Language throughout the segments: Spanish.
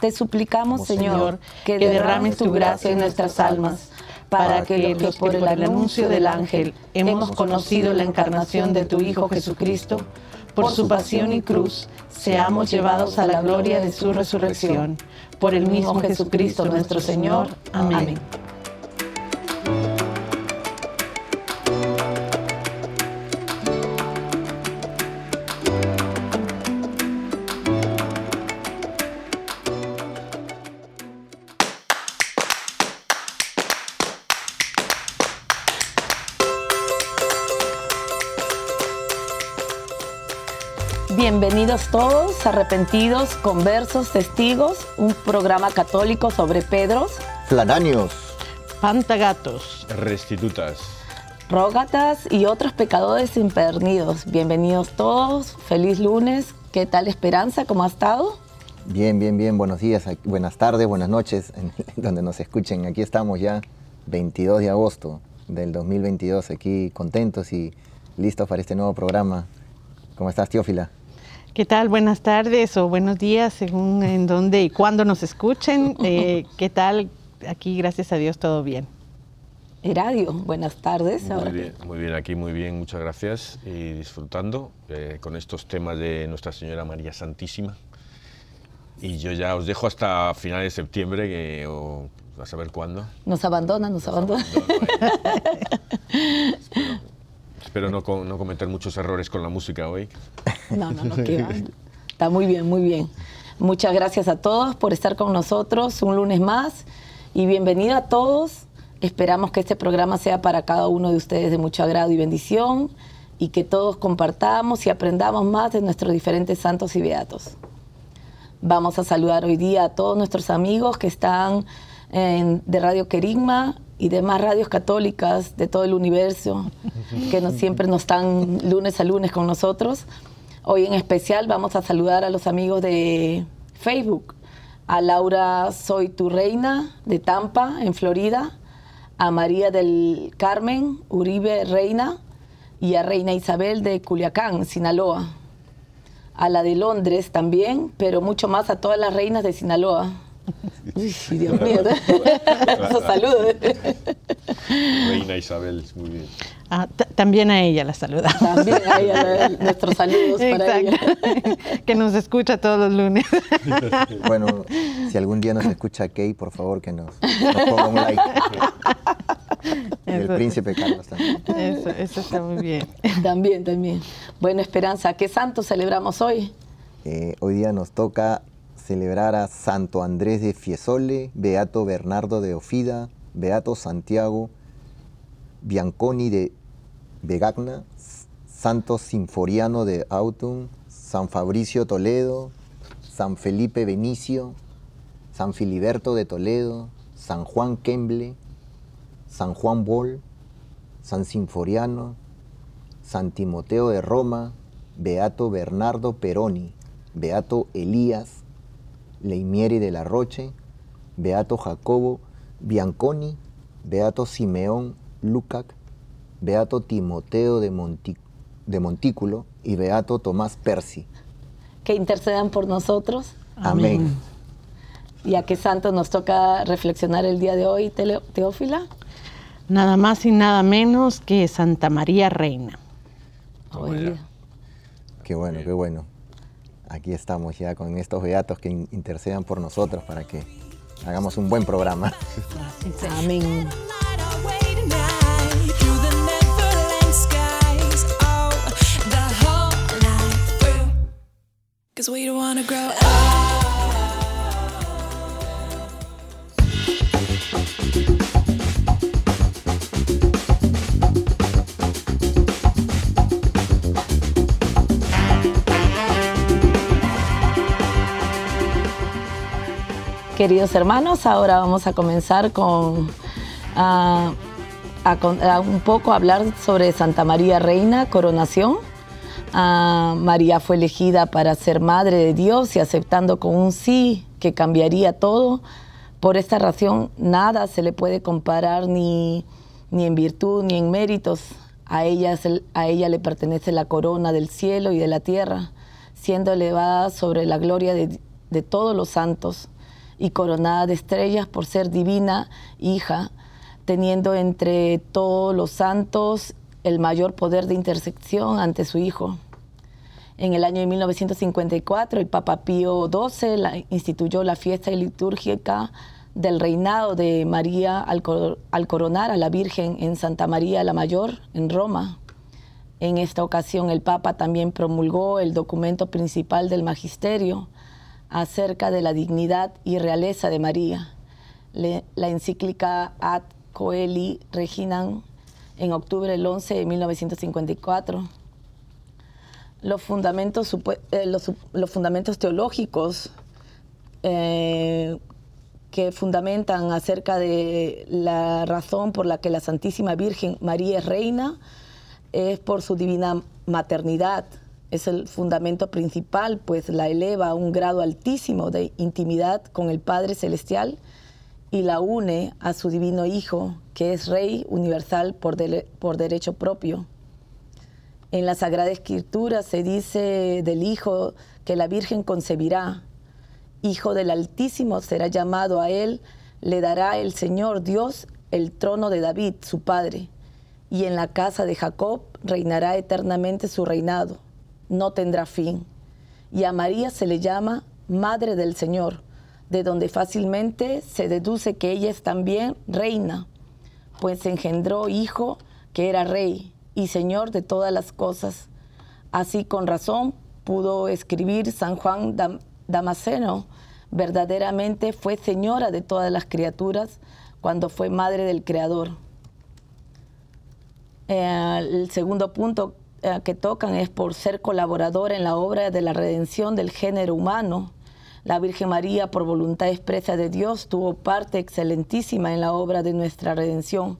Te suplicamos, Señor, que derrames tu gracia en nuestras almas, para que los que por el anuncio del ángel hemos conocido la encarnación de tu Hijo Jesucristo, por su pasión y cruz, seamos llevados a la gloria de su resurrección. Por el mismo Jesucristo nuestro Señor. Amén. Bienvenidos todos, arrepentidos, conversos, testigos, un programa católico sobre Pedros, Flanáneos, Pantagatos, Restitutas. rógatas y otros pecadores impernidos. Bienvenidos todos, feliz lunes. ¿Qué tal Esperanza? ¿Cómo ha estado? Bien, bien, bien. Buenos días, buenas tardes, buenas noches, donde nos escuchen. Aquí estamos ya, 22 de agosto del 2022, aquí contentos y listos para este nuevo programa. ¿Cómo estás, Teófila? ¿Qué tal? Buenas tardes o buenos días, según en dónde y cuándo nos escuchen. Eh, ¿Qué tal? Aquí, gracias a Dios, todo bien. Heradio, buenas tardes. Ahora- Muy bien, muy bien, aquí muy bien, muchas gracias y disfrutando eh, con estos temas de Nuestra Señora María Santísima. Y yo ya os dejo hasta finales de septiembre, que, o a saber cuándo. Nos abandona, nos abandona. espero espero no, no cometer muchos errores con la música hoy. No, no, no, que va. Está muy bien, muy bien. Muchas gracias a todos por estar con nosotros un lunes más y bienvenido a todos. Esperamos que este programa sea para cada uno de ustedes de mucho agrado y bendición y que todos compartamos y aprendamos más de nuestros diferentes santos y beatos. Vamos a saludar hoy día a todos nuestros amigos que están en- de Radio Querigma y demás radios católicas de todo el universo, que nos, siempre nos están lunes a lunes con nosotros. Hoy en especial vamos a saludar a los amigos de Facebook, a Laura Soy tu Reina de Tampa, en Florida, a María del Carmen Uribe Reina y a Reina Isabel de Culiacán, Sinaloa a la de Londres también, pero mucho más a todas las reinas de Sinaloa. Uy, Dios mío, esos saludos. Reina Isabel, muy bien. Ah, ta- también a ella la saludamos. También hay eh, nuestros saludos para ella. Que nos escucha todos los lunes. Bueno, si algún día nos escucha Kay, por favor que nos, nos ponga un like. Y el príncipe Carlos también. Eso, eso está muy bien. También, también. Bueno, Esperanza, ¿qué santo celebramos hoy? Eh, hoy día nos toca celebrar a Santo Andrés de Fiesole, Beato Bernardo de Ofida, Beato Santiago Bianconi de Vegagna, Santo Sinforiano de Autun, San Fabricio Toledo, San Felipe Benicio, San Filiberto de Toledo, San Juan Kemble, San Juan Bol, San Sinforiano, San Timoteo de Roma, Beato Bernardo Peroni, Beato Elías Leimieri de la Roche, Beato Jacobo Bianconi, Beato Simeón Lucac, Beato Timoteo de, de Montículo y Beato Tomás Persi. Que intercedan por nosotros. Amén. ¿Y a qué santo nos toca reflexionar el día de hoy, Teófila? Nada más y nada menos que Santa María Reina. Qué bueno, qué bueno. Aquí estamos ya con estos beatos que intercedan por nosotros para que hagamos un buen programa. Amén. Queridos hermanos, ahora vamos a comenzar con a, un poco hablar sobre Santa María Reina, coronación. María fue elegida para ser madre de Dios y aceptando con un sí que cambiaría todo. Por esta razón, nada se le puede comparar ni, ni en virtud ni en méritos. A ella, a ella le pertenece la corona del cielo y de la tierra, siendo elevada sobre la gloria de, de todos los santos y coronada de estrellas por ser divina hija, teniendo entre todos los santos el mayor poder de intersección ante su Hijo. En el año de 1954, el Papa Pío XII instituyó la fiesta litúrgica del reinado de María al, al, coronar a la Virgen en Santa María la Mayor, en Roma. En esta ocasión, el Papa también promulgó el documento principal del Magisterio, acerca de la dignidad y realeza de María. la encíclica Ad Coeli Reginam en octubre del 11 de 1954. Los fundamentos, eh, los, fundamentos teológicos eh, que fundamentan acerca de la razón por la que la Santísima Virgen María es reina es por su divina maternidad, es el fundamento principal, pues la eleva a un grado altísimo de intimidad con el Padre Celestial y la une a su divino Hijo, que es Rey universal por, derecho propio. En la Sagrada Escritura se dice del Hijo que la Virgen concebirá, Hijo del Altísimo será llamado a él, le dará el Señor Dios el trono de David, su padre, y en la casa de Jacob reinará eternamente su reinado no tendrá fin. Y a María se le llama Madre del Señor, de donde fácilmente se deduce que ella es también reina, pues engendró hijo que era rey y señor de todas las cosas. Así con razón pudo escribir San Juan Damasceno, verdaderamente fue señora de todas las criaturas cuando fue madre del Creador. Eh, el segundo punto eh, que tocan es por ser colaboradora en la obra de la redención del género humano. La Virgen María, por voluntad expresa de Dios, tuvo parte excelentísima en la obra de nuestra redención.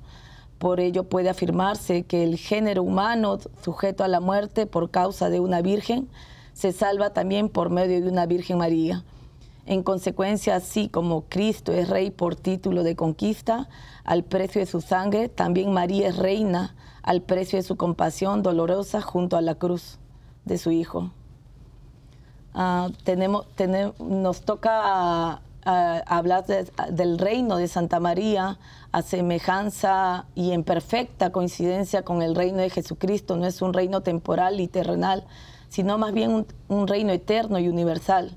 Por ello puede afirmarse que el género humano, sujeto a la muerte por causa de una Virgen, se salva también por medio de una Virgen María. En consecuencia, así como Cristo es rey por título de conquista, al precio de su sangre, también María es reina al precio de su compasión dolorosa junto a la cruz de su Hijo. Ah, tenemos, nos toca hablar del reino de Santa María a semejanza y en perfecta coincidencia con el reino de Jesucristo. No es un reino temporal y terrenal, sino más bien un reino eterno y universal.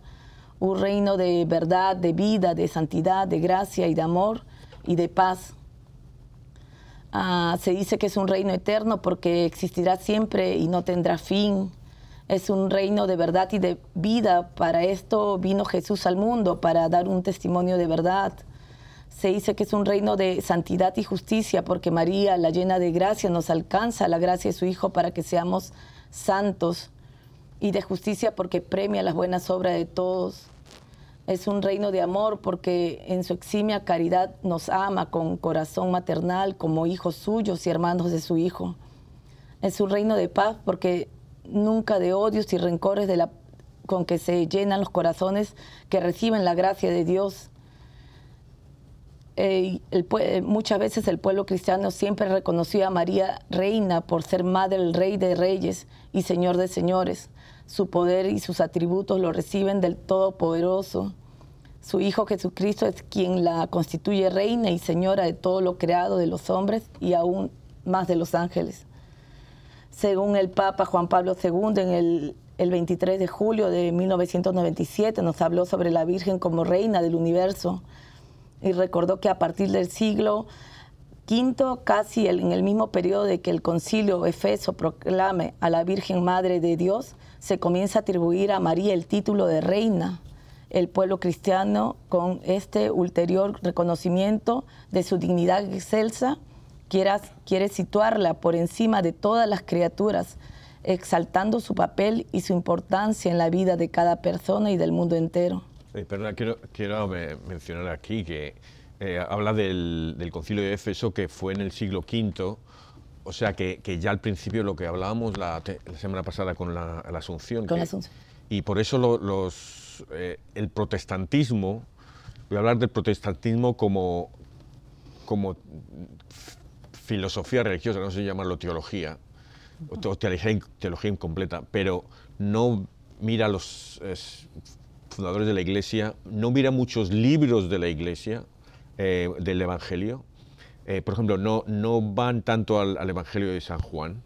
Un reino de verdad, de vida, de santidad, de gracia y de amor y de paz. Ah, se dice que es un reino eterno porque existirá siempre y no tendrá fin. Es un reino de verdad y de vida. Para esto vino Jesús al mundo, para dar un testimonio de verdad. Se dice que es un reino de santidad y justicia porque María, la llena de gracia, nos alcanza la gracia de su Hijo para que seamos santos. Y de justicia porque premia las buenas obras de todos es un reino de amor porque en su eximia caridad nos ama con corazón maternal como hijos suyos y hermanos de su Hijo. Es un reino de paz porque nunca de odios y rencores de la, con que se llenan los corazones que reciben la gracia de Dios. eh, eh, muchas veces el pueblo cristiano siempre reconoció a María reina por ser madre del rey de reyes y señor de señores. Su poder y sus atributos lo reciben del Todopoderoso. Su Hijo Jesucristo es quien la constituye reina y señora de todo lo creado de los hombres y aún más de los ángeles. Según el Papa Juan Pablo II, en el, el 23 de julio de 1997 nos habló sobre la Virgen como reina del universo y recordó que a partir del siglo V, casi en el mismo periodo de que el concilio Efeso proclame a la Virgen Madre de Dios, se comienza a atribuir a María el título de reina. El pueblo cristiano, con este ulterior reconocimiento de su dignidad excelsa, quiere situarla por encima de todas las criaturas, exaltando su papel y su importancia en la vida de cada persona y del mundo entero. Eh, perdona, quiero, me- mencionar aquí que eh, habla del, del concilio de Éfeso que fue en el siglo V, o sea que, que ya al principio lo que hablábamos la, semana pasada con la, la Asunción. Con que- la Asunción. Y por eso lo- los, eh, el protestantismo, voy a hablar del protestantismo como, como filosofía religiosa, no sé llamarlo teología, o te- o teología, teología incompleta, pero no mira a los fundadores de la Iglesia, no mira muchos libros de la Iglesia, eh, del Evangelio. Eh, por ejemplo, no, no van tanto al, al Evangelio de San Juan,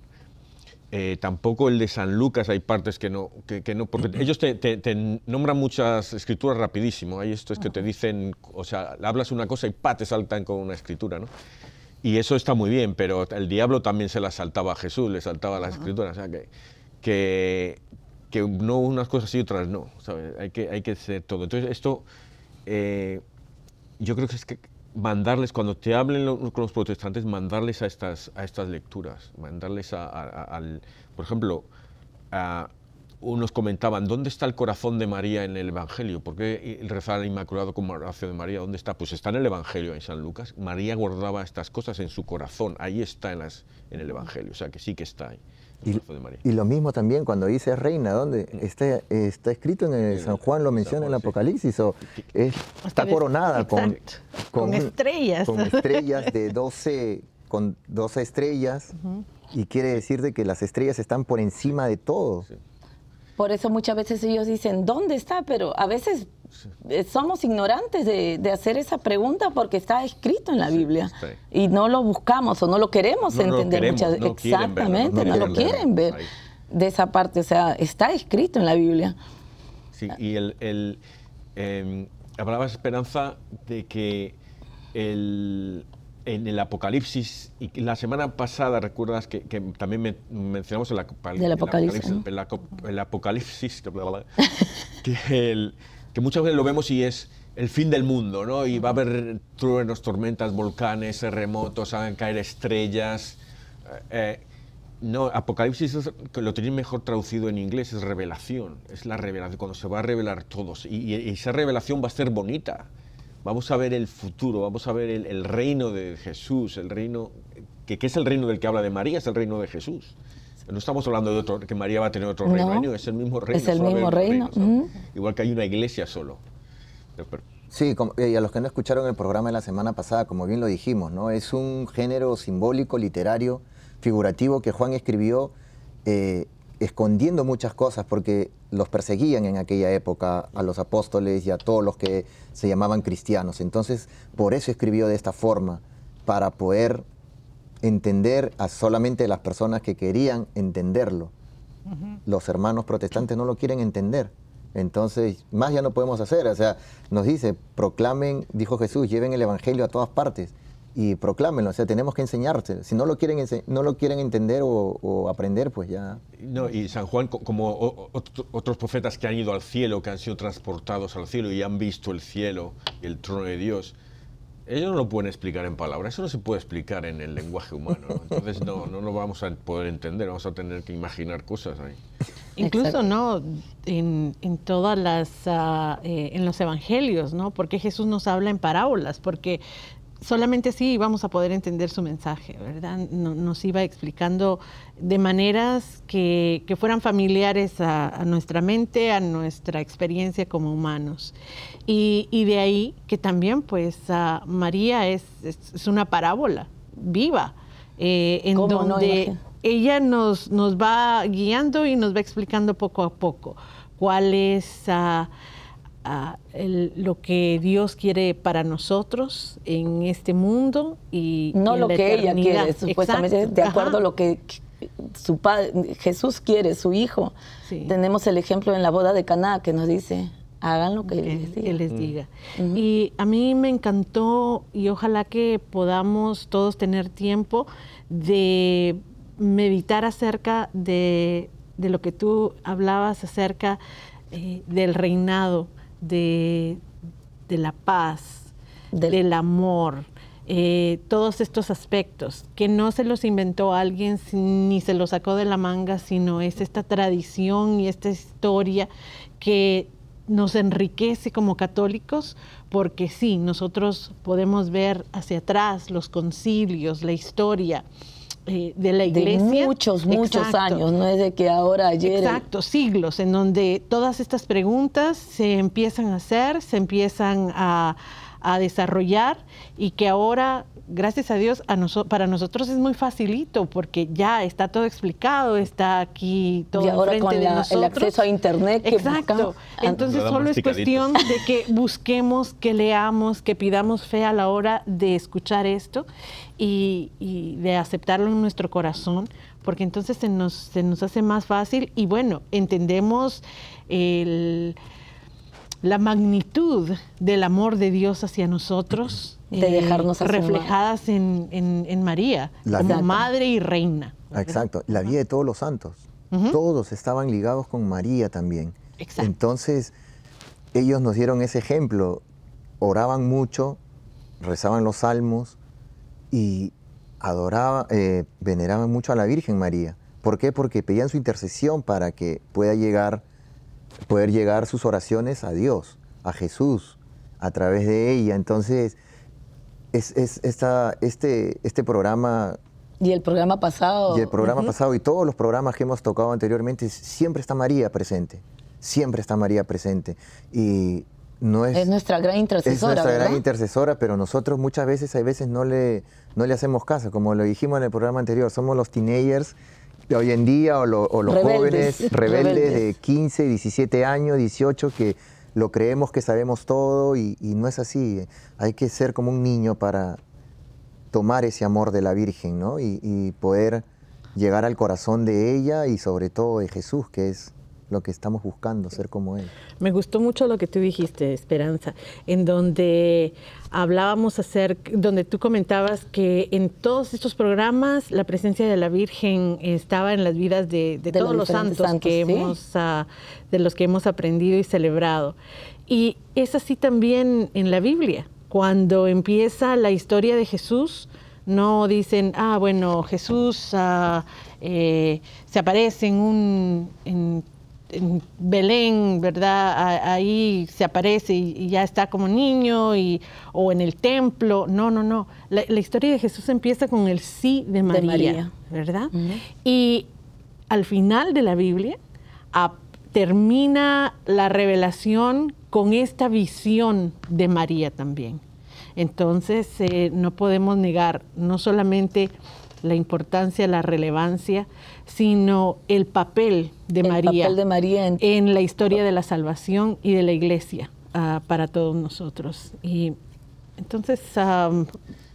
eh, tampoco el de San Lucas hay partes que no, que, que no porque ellos te, te- te nombran muchas escrituras rapidísimo. Hay estos que te dicen, o sea, hablas una cosa y pa, te saltan con una escritura, ¿no? Y eso está muy bien, pero el diablo también se la saltaba a Jesús, le saltaba las escrituras, o sea, que, que, que no unas cosas y otras no, ¿sabes? Hay que, hay que ser todo. Entonces, esto, eh, yo creo que es que mandarles, cuando te hablen con los protestantes, mandarles a estas, a estas lecturas, mandarles a, al, por ejemplo, unos comentaban, ¿dónde está el corazón de María en el Evangelio? ¿Por qué rezar al Inmaculado como oración de María? ¿Dónde está? Pues está en el Evangelio, en San Lucas. María guardaba estas cosas en su corazón, ahí está en, las, en el Evangelio, o sea que sí que está ahí, Y, lo mismo también cuando dice reina, ¿dónde? Está, está escrito en el San Juan, lo menciona en el. Apocalipsis, o es- está coronada con. Con estrellas. Con estrellas de 12, con 12 estrellas, y quiere decir de que las estrellas están por encima de todo. Por eso muchas veces ellos dicen, ¿dónde está? Pero a veces somos ignorantes de, de hacer esa pregunta porque está escrito en la Biblia y no lo buscamos o no lo queremos No, no lo entender queremos, muchas no quieren verlo, Exactamente, no no, lo quieren ver Ahí. de esa parte. O sea, está escrito en la Biblia. Sí, y el, el, eh, hablaba Esperanza de que el, en el Apocalipsis, y la semana pasada recuerdas que, que también men- mencionamos el, Del el Apocalipsis, Apocalipsis, el aco- el Apocalipsis, que, el- que muchas veces lo vemos y es el fin del mundo, ¿no? Y va a haber truenos, tormentas, volcanes, terremotos, a caer estrellas. eh, no, Apocalipsis lo tenéis mejor traducido en inglés, es revelación, es la revelación, cuando se va a revelar todos. Y, esa revelación va a ser bonita. Vamos a ver el futuro, vamos a ver el, el reino de Jesús, el reino, que, que es el reino del que habla de María, es el reino de Jesús. No estamos hablando de otro, que María va a tener otro No, reino, es el mismo reino. es el mismo reino. Igual que hay una iglesia solo. Pero- pero- Sí, como- y a los que no escucharon el programa de la semana pasada, como bien lo dijimos, ¿no? Es un género simbólico, literario, figurativo que Juan escribió eh, escondiendo muchas cosas porque los perseguían en aquella época a los apóstoles y a todos los que se llamaban cristianos. Entonces, por eso escribió de esta forma, para poder entender a solamente las personas que querían entenderlo. Los hermanos protestantes no lo quieren entender. Entonces, más ya no podemos hacer. O sea, nos dice, proclamen, dijo Jesús, lleven el Evangelio a todas partes y proclámenlo. O sea, tenemos que enseñarse. Si no lo quieren, no lo quieren entender o, o aprender, pues ya. No, y San Juan, co- como o- otros profetas que han ido al cielo, que han sido transportados al cielo y han visto el cielo y el trono de Dios, ellos no lo pueden explicar en palabras, eso no se puede explicar en el lenguaje humano. ¿no? Entonces no, no lo vamos a poder entender, vamos a tener que imaginar cosas ahí. Incluso, Exacto. ¿no? En, en todas las, eh, en los evangelios, ¿no? Porque Jesús nos habla en parábolas, porque solamente así íbamos a poder entender su mensaje, ¿verdad? nos iba explicando de maneras que, fueran familiares a, nuestra mente, a nuestra experiencia como humanos. Y, de ahí que también, pues, María es, es, una parábola viva, eh, en donde ella nos, nos va guiando y nos va explicando poco a poco cuál es lo que Dios quiere para nosotros en este mundo y no lo que ella quiere, supuestamente de acuerdo a lo que su padre, Jesús quiere, su hijo. Tenemos el ejemplo en la boda de Caná que nos dice, hagan lo que él les diga. Y a mí me encantó y ojalá que podamos todos tener tiempo de meditar acerca de, lo que tú hablabas acerca eh, del reinado, de, la paz, del, amor, eh, todos estos aspectos, que no se los inventó alguien ni se los sacó de la manga, sino es esta tradición y esta historia que nos enriquece como católicos, porque sí, nosotros podemos ver hacia atrás los concilios, la historia, eh, de la iglesia. De muchos, muchos años, no es de que ahora, ayer. Exacto, siglos, en donde todas estas preguntas se empiezan a hacer, se empiezan a, a desarrollar y que ahora gracias a Dios, para nosotros es muy facilito porque ya está todo explicado, está aquí todo y ahora con el acceso a internet. Que Exacto. Entonces solo es cuestión de que busquemos, que leamos, que pidamos fe a la hora de escuchar esto y, de aceptarlo en nuestro corazón, porque entonces se nos, se nos hace más fácil y bueno, entendemos la magnitud del amor de Dios hacia nosotros de dejarnos reflejadas en, en, María, como madre y reina. Exacto, la vida de todos los santos. Todos estaban ligados con María también. Exacto. Entonces, ellos nos dieron ese ejemplo. Oraban mucho, rezaban los salmos y adoraban, eh, veneraban mucho a la Virgen María. ¿Por qué? Porque pedían su intercesión para que pueda llegar, poder llegar sus oraciones a Dios, a Jesús, a través de ella. Entonces, es, es esta, este, este programa... Y el programa pasado. Y el programa pasado y todos los programas que hemos tocado anteriormente, siempre está María presente. Siempre está María presente. Y no es... Es nuestra gran intercesora. Es nuestra gran intercesora, pero nosotros muchas veces, hay veces no le, no le hacemos caso. Como lo dijimos en el programa anterior, somos los teenagers de hoy en día o, o los jóvenes rebeldes de 15, 17 años, 18 que lo creemos que sabemos todo y, no es así. Hay que ser como un niño para tomar ese amor de la Virgen ¿no? y, poder llegar al corazón de ella y sobre todo de Jesús, que es lo que estamos buscando, ser como Él. Me gustó mucho lo que tú dijiste, Esperanza, en donde hablábamos hacer, donde tú comentabas que en todos estos programas la presencia de la Virgen estaba en las vidas de, todos los santos, que hemos, ah, de los que hemos aprendido y celebrado. Y es así también en la Biblia. Cuando empieza la historia de Jesús, no dicen, ah, bueno, Jesús ah, eh, se aparece en un, en Belén, ¿verdad? Ahí se aparece y, ya está como niño y, o en el templo. No, no, no. La, historia de Jesús empieza con el sí de María, ¿verdad? Y al final de la Biblia termina la revelación con esta visión de María también. Entonces, eh, no podemos negar no solamente la importancia, la relevancia, sino el papel de, María, de María en... la historia de la salvación y de la iglesia ah, para todos nosotros. Y entonces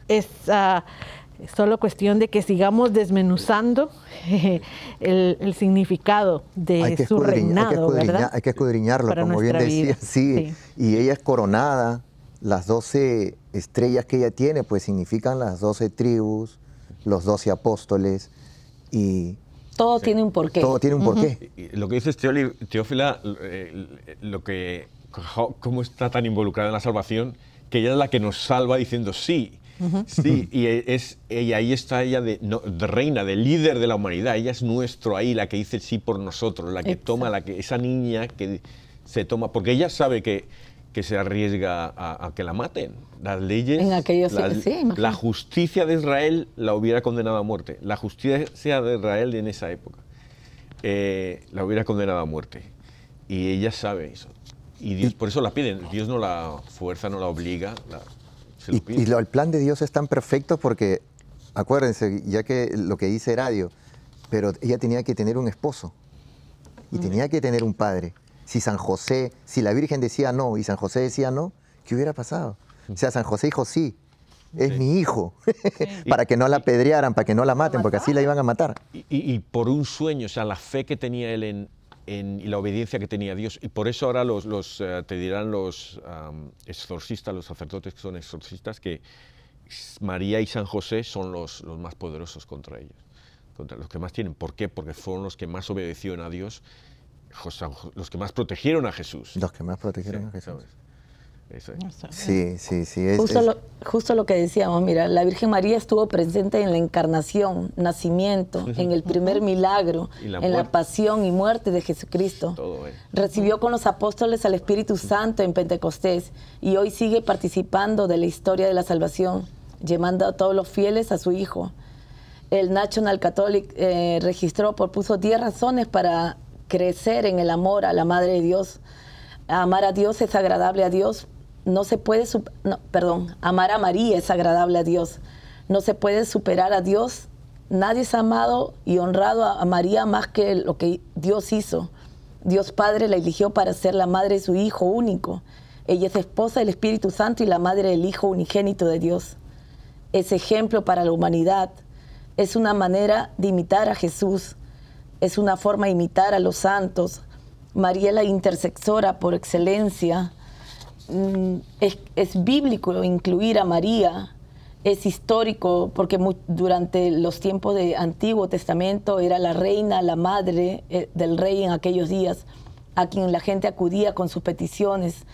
es ah, solo cuestión de que sigamos desmenuzando el, significado de su reinado, hay que ¿verdad? Hay que escudriñarlo, como bien decía, sí, Y ella es coronada, las doce estrellas que ella tiene, pues significan las doce tribus, los doce apóstoles y todo tiene un porqué. Todo tiene un porqué. Lo que dices, Teófila, eh, lo que, cómo está tan involucrada en la salvación, que ella es la que nos salva diciendo sí. Sí, y, es, ella, ahí está ella de, reina, de líder de la humanidad. Ella es nuestro ahí, la que dice sí por nosotros, la que toma, la que, esa niña que se toma, porque ella sabe que, que se arriesga a, que la maten. Las leyes, en aquellos, la, sí, la justicia de Israel la hubiera condenado a muerte. La justicia de Israel en esa época eh, la hubiera condenado a muerte. Y ella sabe eso. Y Dios, por eso la piden. Dios no la fuerza, no la obliga. y, y el plan de Dios es tan perfecto porque, acuérdense, ya que lo que dice Radio, pero ella tenía que tener un esposo y tenía que tener un padre. Si San José, si la Virgen decía no y San José decía no, ¿qué hubiera pasado? O sea, San José dijo sí, es mi hijo, para que no la apedrearan, para que no la maten, porque así la iban a matar. Y, por un sueño, o sea, la fe que tenía él en, y la obediencia que tenía a Dios. Y por eso ahora los, los eh, te dirán los exorcistas, los sacerdotes que son exorcistas, que María y San José son los, los más poderosos contra ellos contra los que más tienen. ¿Por qué? Porque fueron los que más obedecieron a Dios, los que más protegieron a Jesús. Los que más protegieron a Jesús. Sí, sí, sí. justo, Lo, que decíamos, mira, la Virgen María estuvo presente en la encarnación, nacimiento, en el primer milagro, en la pasión y muerte de Jesucristo. Recibió con los apóstoles al Espíritu Santo en Pentecostés y hoy sigue participando de la historia de la salvación, llevando a todos los fieles a su Hijo. El National Catholic eh, registró, propuso 10 razones para crecer en el amor a la Madre de Dios. Amar a Dios es agradable a Dios. No se puede, perdón, amar a María es agradable a Dios. No se puede superar a Dios. Nadie es amado y honrado a María más que lo que Dios hizo. Dios Padre la eligió para ser la madre de su Hijo único. Ella es esposa del Espíritu Santo y la madre del Hijo unigénito de Dios. Es ejemplo para la humanidad es una manera de imitar a Jesús, es una forma de imitar a los santos. María la intersexora por excelencia. Mm, es, bíblico incluir a María, es histórico porque durante los tiempos del Antiguo Testamento era la reina, la madre eh, del rey en aquellos días, a quien la gente acudía con sus peticiones.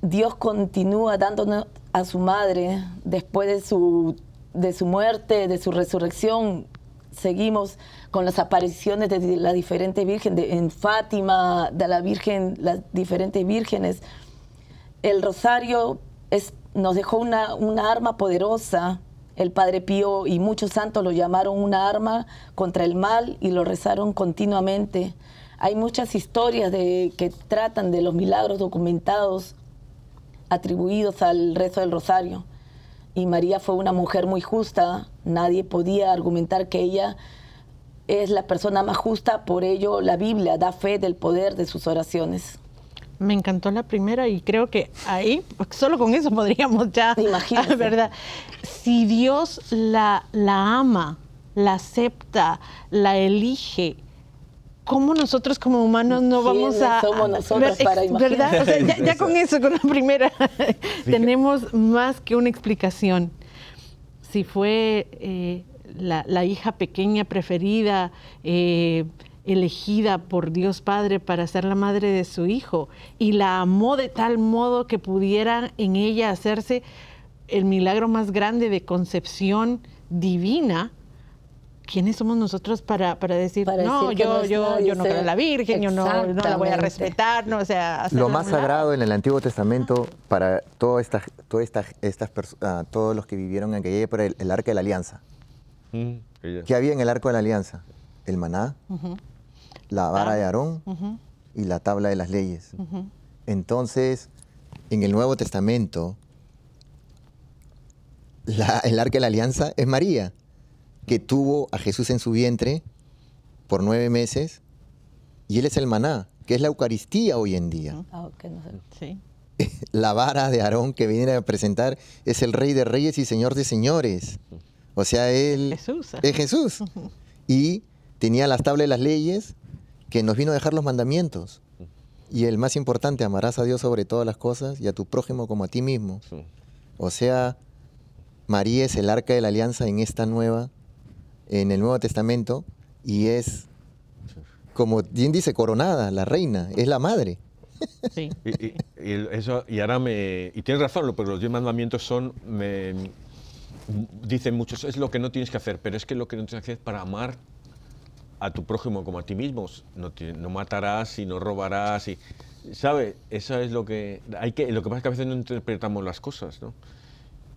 Dios continúa dándonos a su madre después de su de su muerte, de su resurrección, seguimos con las apariciones de la diferente Virgen, de, en Fátima, de la Virgen, las diferentes vírgenes. El rosario es, nos dejó una, una arma poderosa. El Padre Pío y muchos santos lo llamaron una arma contra el mal y lo rezaron continuamente. Hay muchas historias de, que tratan de los milagros documentados atribuidos al rezo del rosario y María fue una mujer muy justa, nadie podía argumentar que ella es la persona más justa, por ello la Biblia da fe del poder de sus oraciones. Me encantó la primera y creo que ahí, solo con eso podríamos ya, Imagínate. ¿verdad? Si Dios la, la ama, la acepta, la elige, ¿cómo nosotros como humanos no vamos a... somos nosotros para imaginar? ¿Verdad? O sea, ya, con eso, con la primera, tenemos más que una explicación. Si fue eh, la, hija pequeña preferida, eh, elegida por Dios Padre para ser la madre de su hijo, y la amó de tal modo que pudiera en ella hacerse el milagro más grande de concepción divina, ¿quiénes somos nosotros para, para decir, no, yo, yo, yo no creo en la Virgen, yo no, la voy a respetar? No, o sea, Lo más sagrado en el Antiguo Testamento para todas estas, todas estas, estas uh, todos los que vivieron en aquella época, el, el Arca de la Alianza. Mm, ¿Qué había en el Arco de la Alianza? El maná, la vara de Aarón y la tabla de las leyes. Entonces, en el Nuevo Testamento, la, el Arca de la Alianza es María que tuvo a Jesús en su vientre por nueve meses y él es el maná, que es la Eucaristía hoy en día. Ah, la vara de Aarón que viene a presentar es el Rey de Reyes y Señor de Señores. O sea, él es Jesús. Y tenía las tablas de las leyes que nos vino a dejar los mandamientos. Y el más importante, amarás a Dios sobre todas las cosas y a tu prójimo como a ti mismo. O sea, María es el arca de la alianza en esta nueva en el Nuevo Testamento y es, como bien dice, coronada, la reina, es la madre. Sí. Y, eso, y ahora me. Y tienes razón, porque los diez mandamientos son. Me, dicen muchos, es lo que no tienes que hacer, pero es que lo que no tienes que hacer es para amar a tu prójimo como a ti mismo. No, no matarás y no robarás. Y, ¿Sabe? Eso es lo que hay que. Lo que pasa es que a veces no interpretamos las cosas, ¿no?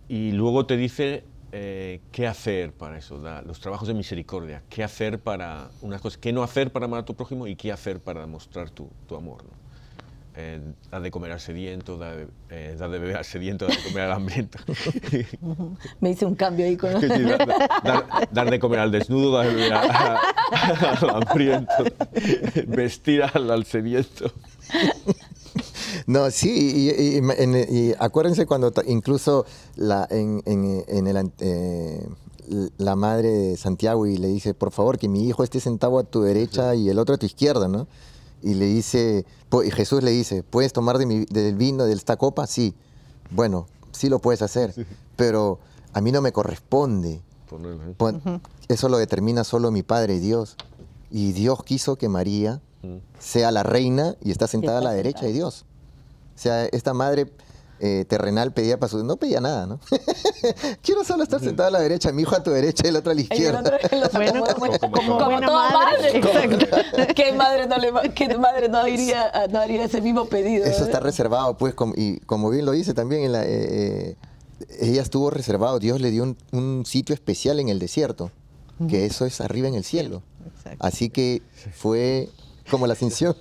Y luego te dice eh, qué hacer para eso, da, los trabajos de misericordia, qué hacer para unas cosas, qué no hacer para amar a tu prójimo y qué hacer para demostrar tu, tu amor. ¿no? Eh, dar de comer al sediento, dar de, eh, dar de beber al sediento, dar de comer al hambriento. Me hice un cambio ahí con... Sí, dar de comer al desnudo, dar de beber a- a- al hambriento, vestir al, al sediento. No, sí, y, y- y- en- y acuérdense cuando incluso la, en, en- en el, eh, la madre de Santiago y le dice, por favor, que mi hijo esté sentado a tu derecha y el otro a tu izquierda, ¿no? Y le dice, y Jesús le dice, ¿puedes tomar de mi- del vino de esta copa? Sí. Bueno, sí lo puedes hacer, pero a mí no me corresponde. Ponerle- Pon- Eso lo determina solo mi Padre Dios. Y Dios quiso que María Mm. sea la reina y está sentada a la derecha de Dios. O sea, esta madre eh, terrenal pedía para su... No pedía nada, ¿no? Quiero solo estar sentada a la derecha, mi hijo a tu derecha y el otro a la izquierda. otro- el otro Bueno, como- como- como, como como buena toda madre. madre. ¿Qué madre no, le, qué madre no, iría, no haría ese mismo pedido? Eso está reservado, pues, com- y como bien lo dice también, en la, eh, eh, ella estuvo reservado, Dios le dio un, un sitio especial en el desierto, que eso es arriba en el cielo. Exacto. Así que fue como la ascensión.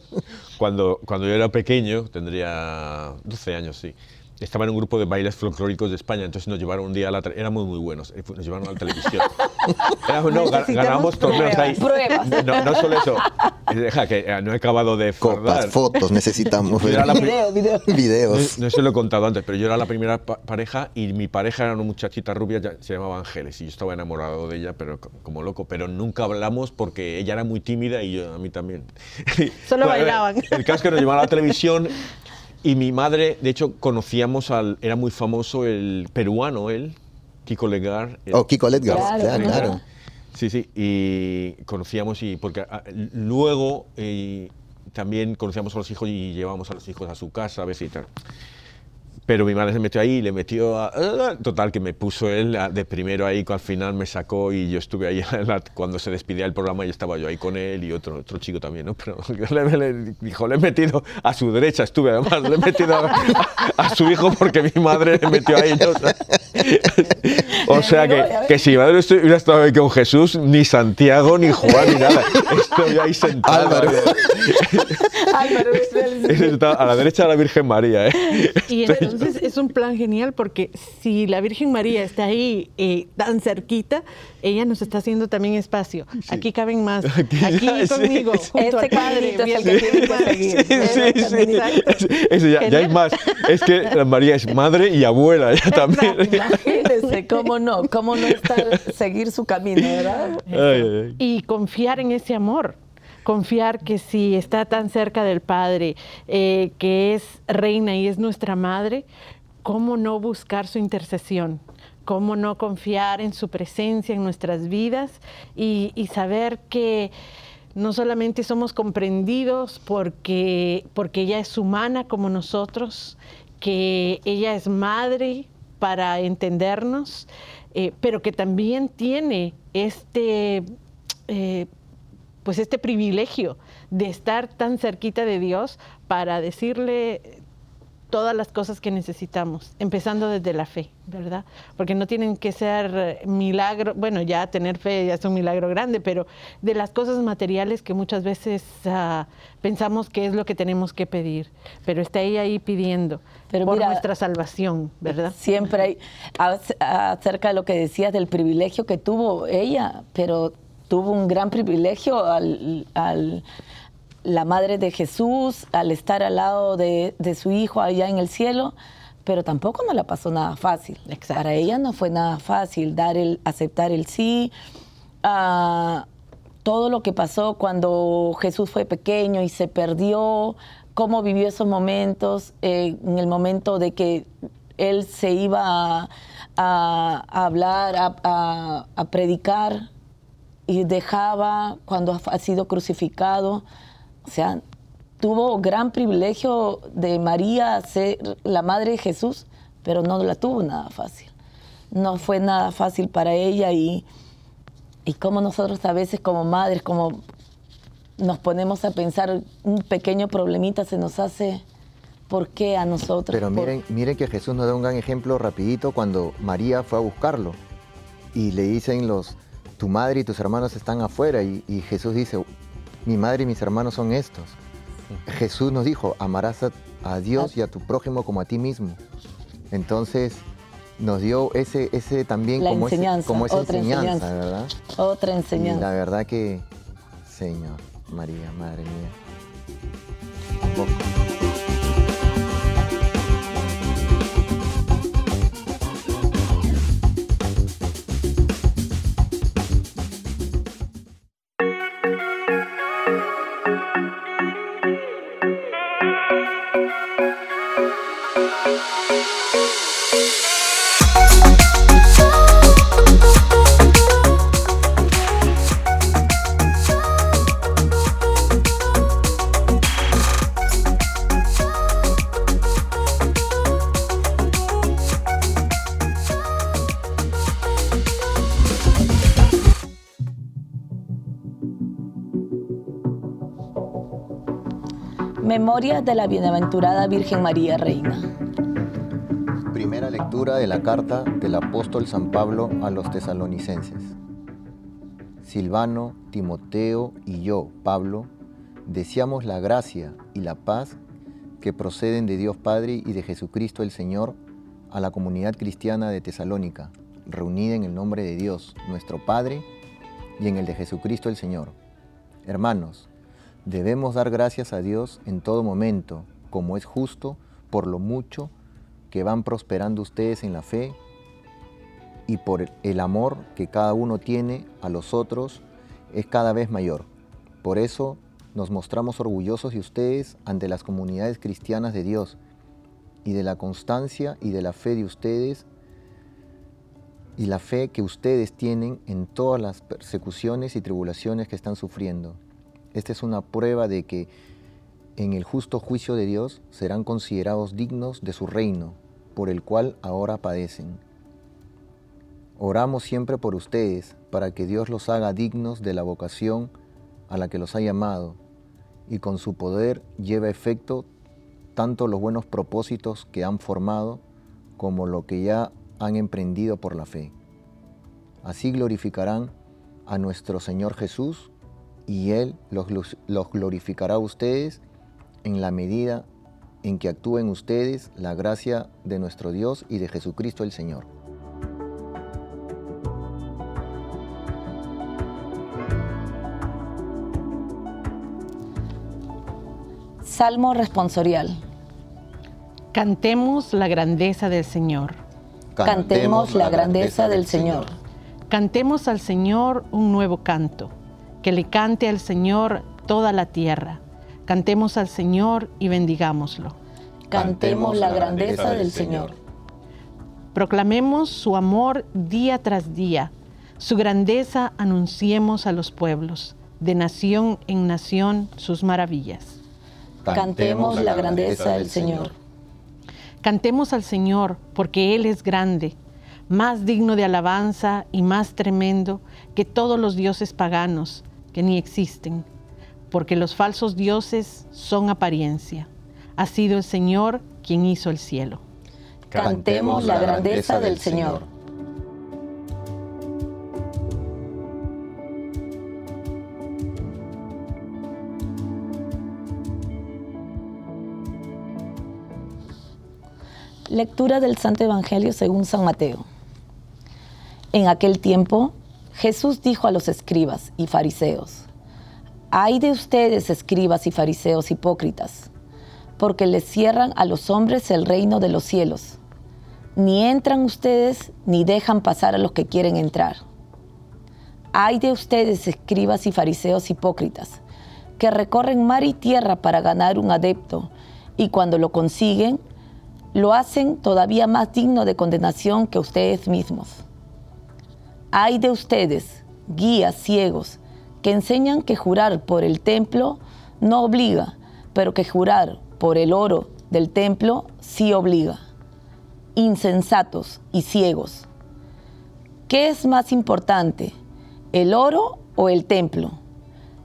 Cuando, cuando yo era pequeño, tendría 12 años, sí. Estaba en un grupo de bailes folclóricos de España, entonces nos llevaron un día a la... Éramos muy buenos, eh, nos llevaron a la televisión. Éramos- no, ganábamos torneos ahí. pruebas. No, no solo eso. Deja que eh, no he acabado de Copas, fotos necesitamos. Yo era la pri- Video, video. No, Videos. no se lo he contado antes, pero yo era la primera pa- pareja y mi pareja era una muchachita rubia, ya- se llamaba Ángeles, y yo estaba enamorado de ella, pero co- como loco. Pero nunca hablamos porque ella era muy tímida y yo a mí también. Solo Bueno, bailaban. El caso es que nos llevaron a la televisión y mi madre, de hecho, conocíamos al. Era muy famoso el peruano, él, Kiko Legar. el- Oh, Kiko Ledgar, Claro, claro. Sí, sí, y conocíamos y porque ah, luego eh, también conocíamos a los hijos y llevábamos a los hijos a su casa a veces y tal. Pero mi madre se metió ahí, le metió a... Total, que me puso él de primero ahí, que al final me sacó y yo estuve ahí cuando se despidía el programa y estaba yo ahí con él y otro, otro chico también, ¿no? Pero le, le- dijo, le he metido a su derecha, estuve además, le he metido a, a su hijo porque mi madre le metió ahí. ¿no? O sea, que, que si mi madre hubiera estado ahí con Jesús, ni Santiago, ni Juan, ni nada. Estoy ahí sentado. Álvaro. Álvaro, es el- Está a la derecha de la Virgen María, ¿eh? Y entonces es un plan genial porque si la Virgen María está ahí eh, tan cerquita, ella nos está haciendo también espacio. Aquí caben más. Aquí, Sí. conmigo, junto Este al Padre. caminito es el que tienen que seguir. Sí, sí, sí. Exacto. Eso ya, ya hay más. Es que la María es madre y abuela ya también. Imagínense, cómo no, cómo no estar, seguir su camino, ¿verdad? Ay, ay, ay. y confiar en ese amor. Confiar que si está tan cerca del Padre, eh, que es reina y es nuestra madre, ¿cómo no buscar su intercesión? ¿Cómo no confiar en su presencia en nuestras vidas y, saber que no solamente somos comprendidos porque, porque ella es humana como nosotros, que ella es madre para entendernos, eh, pero que también tiene este, eh, pues este privilegio de estar tan cerquita de Dios para decirle todas las cosas que necesitamos, empezando desde la fe, ¿verdad? Porque no tienen que ser eh, milagro, bueno, ya tener fe ya es un milagro grande, pero de las cosas materiales que muchas veces ah, pensamos que es lo que tenemos que pedir, pero está ella ahí pidiendo Pero por mira, nuestra salvación, ¿verdad? Siempre hay, ac- acerca de lo que decías del privilegio que tuvo ella, pero tuvo un gran privilegio al, al- la madre de Jesús, al estar al lado de, de su hijo allá en el cielo, pero tampoco no la pasó nada fácil. Exacto. Para ella no fue nada fácil dar el, aceptar el sí. ah, todo lo que pasó cuando Jesús fue pequeño y se perdió, cómo vivió esos momentos, eh, en el momento de que él se iba a, a- a hablar, a- a predicar y dejaba cuando ha sido crucificado. O sea, tuvo gran privilegio de María ser la madre de Jesús, pero no la tuvo nada fácil. No fue nada fácil para ella y, y como nosotros a veces como madres, como nos ponemos a pensar, un pequeño problemita se nos hace, ¿por qué a nosotros? Pero miren, miren que Jesús nos da un gran ejemplo rapidito cuando María fue a buscarlo y le dicen los, tu madre y tus hermanos están afuera y, Jesús dice, mi madre y mis hermanos son estos. Jesús nos dijo, amarás a, Dios y a tu prójimo como a ti mismo. Entonces nos dio ese, ese también como, enseñanza, como esa enseñanza, ¿verdad? Otra enseñanza. la verdad que, Señor, María, Madre mía. Memoria de la Bienaventurada Virgen María Reina. Primera lectura de la carta del apóstol San Pablo a los tesalonicenses. Silvano, Timoteo y yo, Pablo, deseamos la gracia y la paz que proceden de Dios Padre y de Jesucristo el Señor a la comunidad cristiana de Tesalónica, reunida en el nombre de Dios, nuestro Padre, y en el de Jesucristo el Señor. Hermanos, Debemos dar gracias a Dios en todo momento, como es justo, por lo mucho que van prosperando ustedes en la fe y por el amor que cada uno tiene a los otros es cada vez mayor. Por eso nos mostramos orgullosos de ustedes ante las comunidades cristianas de Dios y de la constancia y de la fe de ustedes y la fe que ustedes tienen en todas las persecuciones y tribulaciones que están sufriendo esta es una prueba de que en el justo juicio de Dios serán considerados dignos de su reino, por el cual ahora padecen. Oramos siempre por ustedes, para que Dios los haga dignos de la vocación a la que los ha llamado, y con su poder lleve a efecto tanto los buenos propósitos que han formado, como lo que ya han emprendido por la fe. Así glorificarán a nuestro Señor Jesús, y Él los, glorificará a ustedes en la medida en que actúen ustedes la gracia de nuestro Dios y de Jesucristo el Señor. Salmo responsorial. Cantemos la grandeza del Señor. Cantemos la grandeza del Señor. Cantemos al Señor un nuevo canto que le cante al Señor toda la tierra. Cantemos al Señor y bendigámoslo. Cantemos la grandeza del Señor. Proclamemos su amor día tras día. Su grandeza anunciemos a los pueblos, de nación en nación sus maravillas. Cantemos la grandeza del Señor. Cantemos al Señor porque Él es grande, más digno de alabanza y más tremendo que todos los dioses paganos que ni existen, porque los falsos dioses son apariencia. Ha sido el Señor quien hizo el cielo. Cantemos la grandeza del Señor. Lectura del Santo Evangelio según San Mateo. En aquel tiempo Jesús dijo a los escribas y fariseos, Ay de ustedes, escribas y fariseos hipócritas, porque les cierran a los hombres el reino de los cielos. Ni entran ustedes ni dejan pasar a los que quieren entrar. Ay de ustedes, escribas y fariseos hipócritas, que recorren mar y tierra para ganar un adepto, y cuando lo consiguen, lo hacen todavía más digno de condenación que ustedes mismos. Hay de ustedes, guías ciegos, que enseñan que jurar por el templo no obliga, pero que jurar por el oro del templo sí obliga. Insensatos y ciegos. ¿Qué es más importante, el oro o el templo?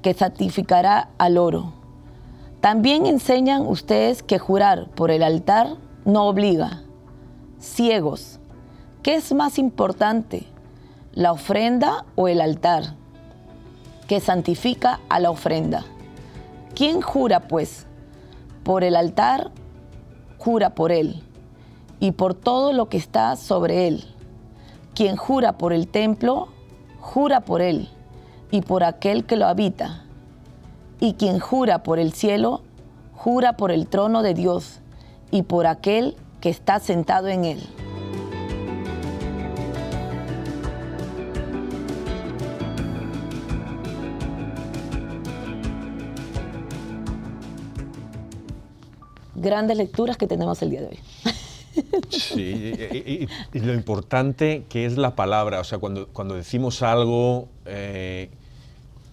que santificará al oro. También enseñan ustedes que jurar por el altar no obliga. Ciegos, ¿qué es más importante, la ofrenda o el altar? Que santifica a la ofrenda. ¿Quién jura, pues? Por el altar, jura por él, y por todo lo que está sobre él. Quien jura por el templo, jura por él, y por aquel que lo habita. Y quien jura por el cielo, jura por el trono de Dios, y por aquel que está sentado en él. Grandes lecturas que tenemos el día de hoy. Sí, y, lo importante que es la palabra, o sea, cuando, cuando decimos algo, eh,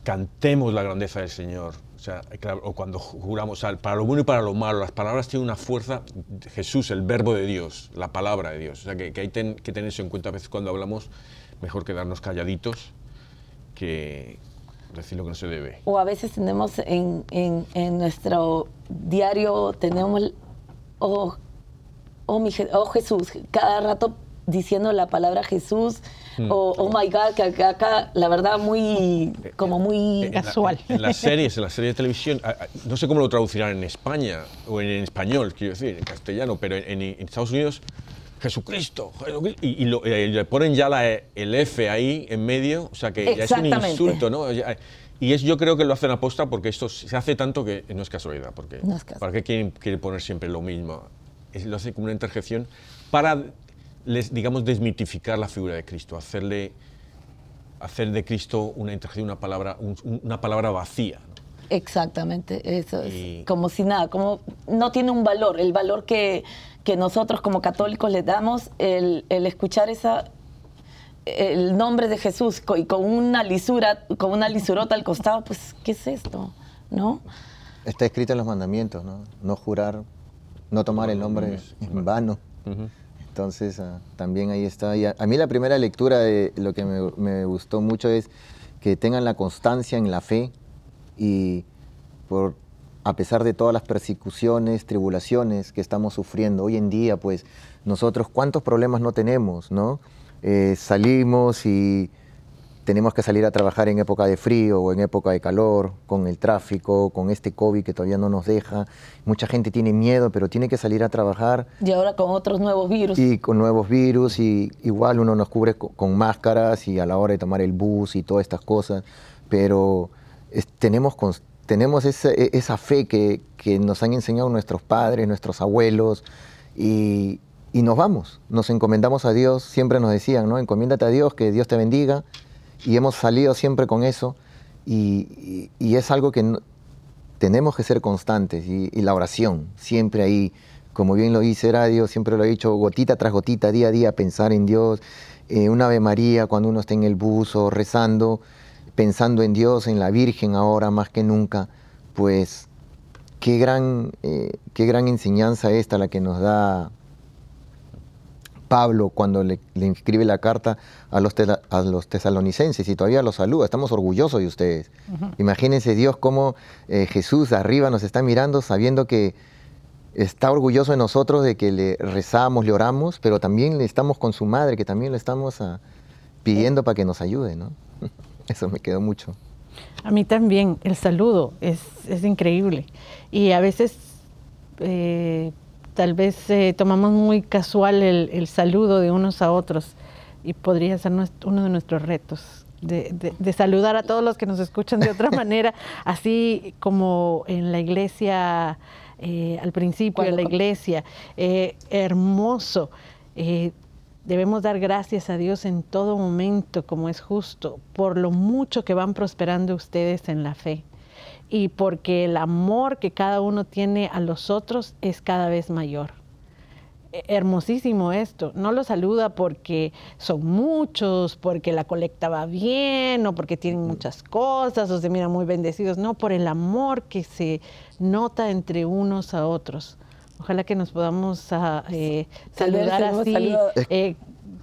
cantemos la grandeza del Señor, o, sea, o cuando juramos para lo bueno y para lo malo, las palabras tienen una fuerza, Jesús, el verbo de Dios, la palabra de Dios, o sea, que, hay que tener eso en cuenta a veces cuando hablamos, mejor quedarnos calladitos que, decir lo que no se debe. O a veces tenemos en, en, nuestro diario, tenemos, oh, oh, mi, oh Jesús, cada rato diciendo la palabra Jesús, hmm. o oh my God, que acá, la verdad muy, como muy casual. en, las series, en las series de televisión, no sé cómo lo traducirán en España, o en, español, quiero decir, en castellano, pero en, Estados Unidos Jesucristo, y, eh, le ponen ya la, el F ahí en medio, o sea que ya es un insulto, ¿no? Y es, yo creo que lo hacen aposta porque esto se hace tanto que no es casualidad, porque ¿para qué quieren, quieren, poner siempre lo mismo? Es, lo hace como una interjección para, les, digamos, desmitificar la figura de Cristo, hacerle, hacer de Cristo una interjección, una palabra, una palabra vacía. Exactamente, eso es como si nada, como no tiene un valor, el valor que, que nosotros como católicos le damos, el, escuchar esa, el nombre de Jesús y con una lisura, con una lisurota al costado, pues, ¿qué es esto? ¿No? Está escrito en los mandamientos, ¿no? No jurar, no tomar el nombre en vano. Entonces, ah, también ahí está. a, mí la primera lectura de lo que me, me, gustó mucho es que tengan la constancia en la fe y por a pesar de todas las persecuciones, tribulaciones que estamos sufriendo hoy en día, pues nosotros cuántos problemas no tenemos, ¿no? Eh, salimos y tenemos que salir a trabajar en época de frío o en época de calor, con el tráfico, con este COVID que todavía no nos deja. Mucha gente tiene miedo, pero tiene que salir a trabajar. Y ahora con otros nuevos virus. Y con nuevos virus, y igual uno nos cubre con, máscaras y a la hora de tomar el bus y todas estas cosas, pero tenemos tenemos esa, e, esa fe que, que, nos han enseñado nuestros padres, nuestros abuelos, y, y, nos vamos, nos encomendamos a Dios, siempre nos decían, ¿no? Encomiéndate a Dios, que Dios te bendiga, y hemos salido siempre con eso, y, y, es algo que tenemos que ser constantes, y, la oración, siempre ahí, como bien lo dice Radio, siempre lo he dicho, gotita tras gotita, día a día, pensar en Dios, eh, un Ave María cuando uno está en el buzo, rezando, pensando en Dios, en la Virgen ahora más que nunca, pues qué gran, eh, qué gran enseñanza esta la que nos da Pablo cuando le, escribe la carta a los, a los, tesalonicenses y todavía los saluda. Estamos orgullosos de ustedes. Imagínense Dios cómo eh, Jesús arriba nos está mirando sabiendo que está orgulloso de nosotros, de que le rezamos, le oramos, pero también le estamos con su madre, que también le estamos ah, pidiendo para que nos ayude. ¿no? Eso me quedó mucho. A mí también, el saludo es, increíble. Y a veces eh, tal vez eh, tomamos muy casual el, saludo de unos a otros y podría ser uno de nuestros retos. De, saludar a todos los que nos escuchan de otra manera, así como en la iglesia, eh, al principio de la iglesia, hermoso. Debemos dar gracias a Dios en todo momento, como es justo, por lo mucho que van prosperando ustedes en la fe y porque el amor que cada uno tiene a los otros es cada vez mayor. E, hermosísimo esto. No lo saluda porque son muchos, porque la colecta va bien o porque tienen muchas cosas o se miran muy bendecidos. No, por el amor que se nota entre unos a otros. Ojalá que nos podamos ah, eh, saludar así, eh,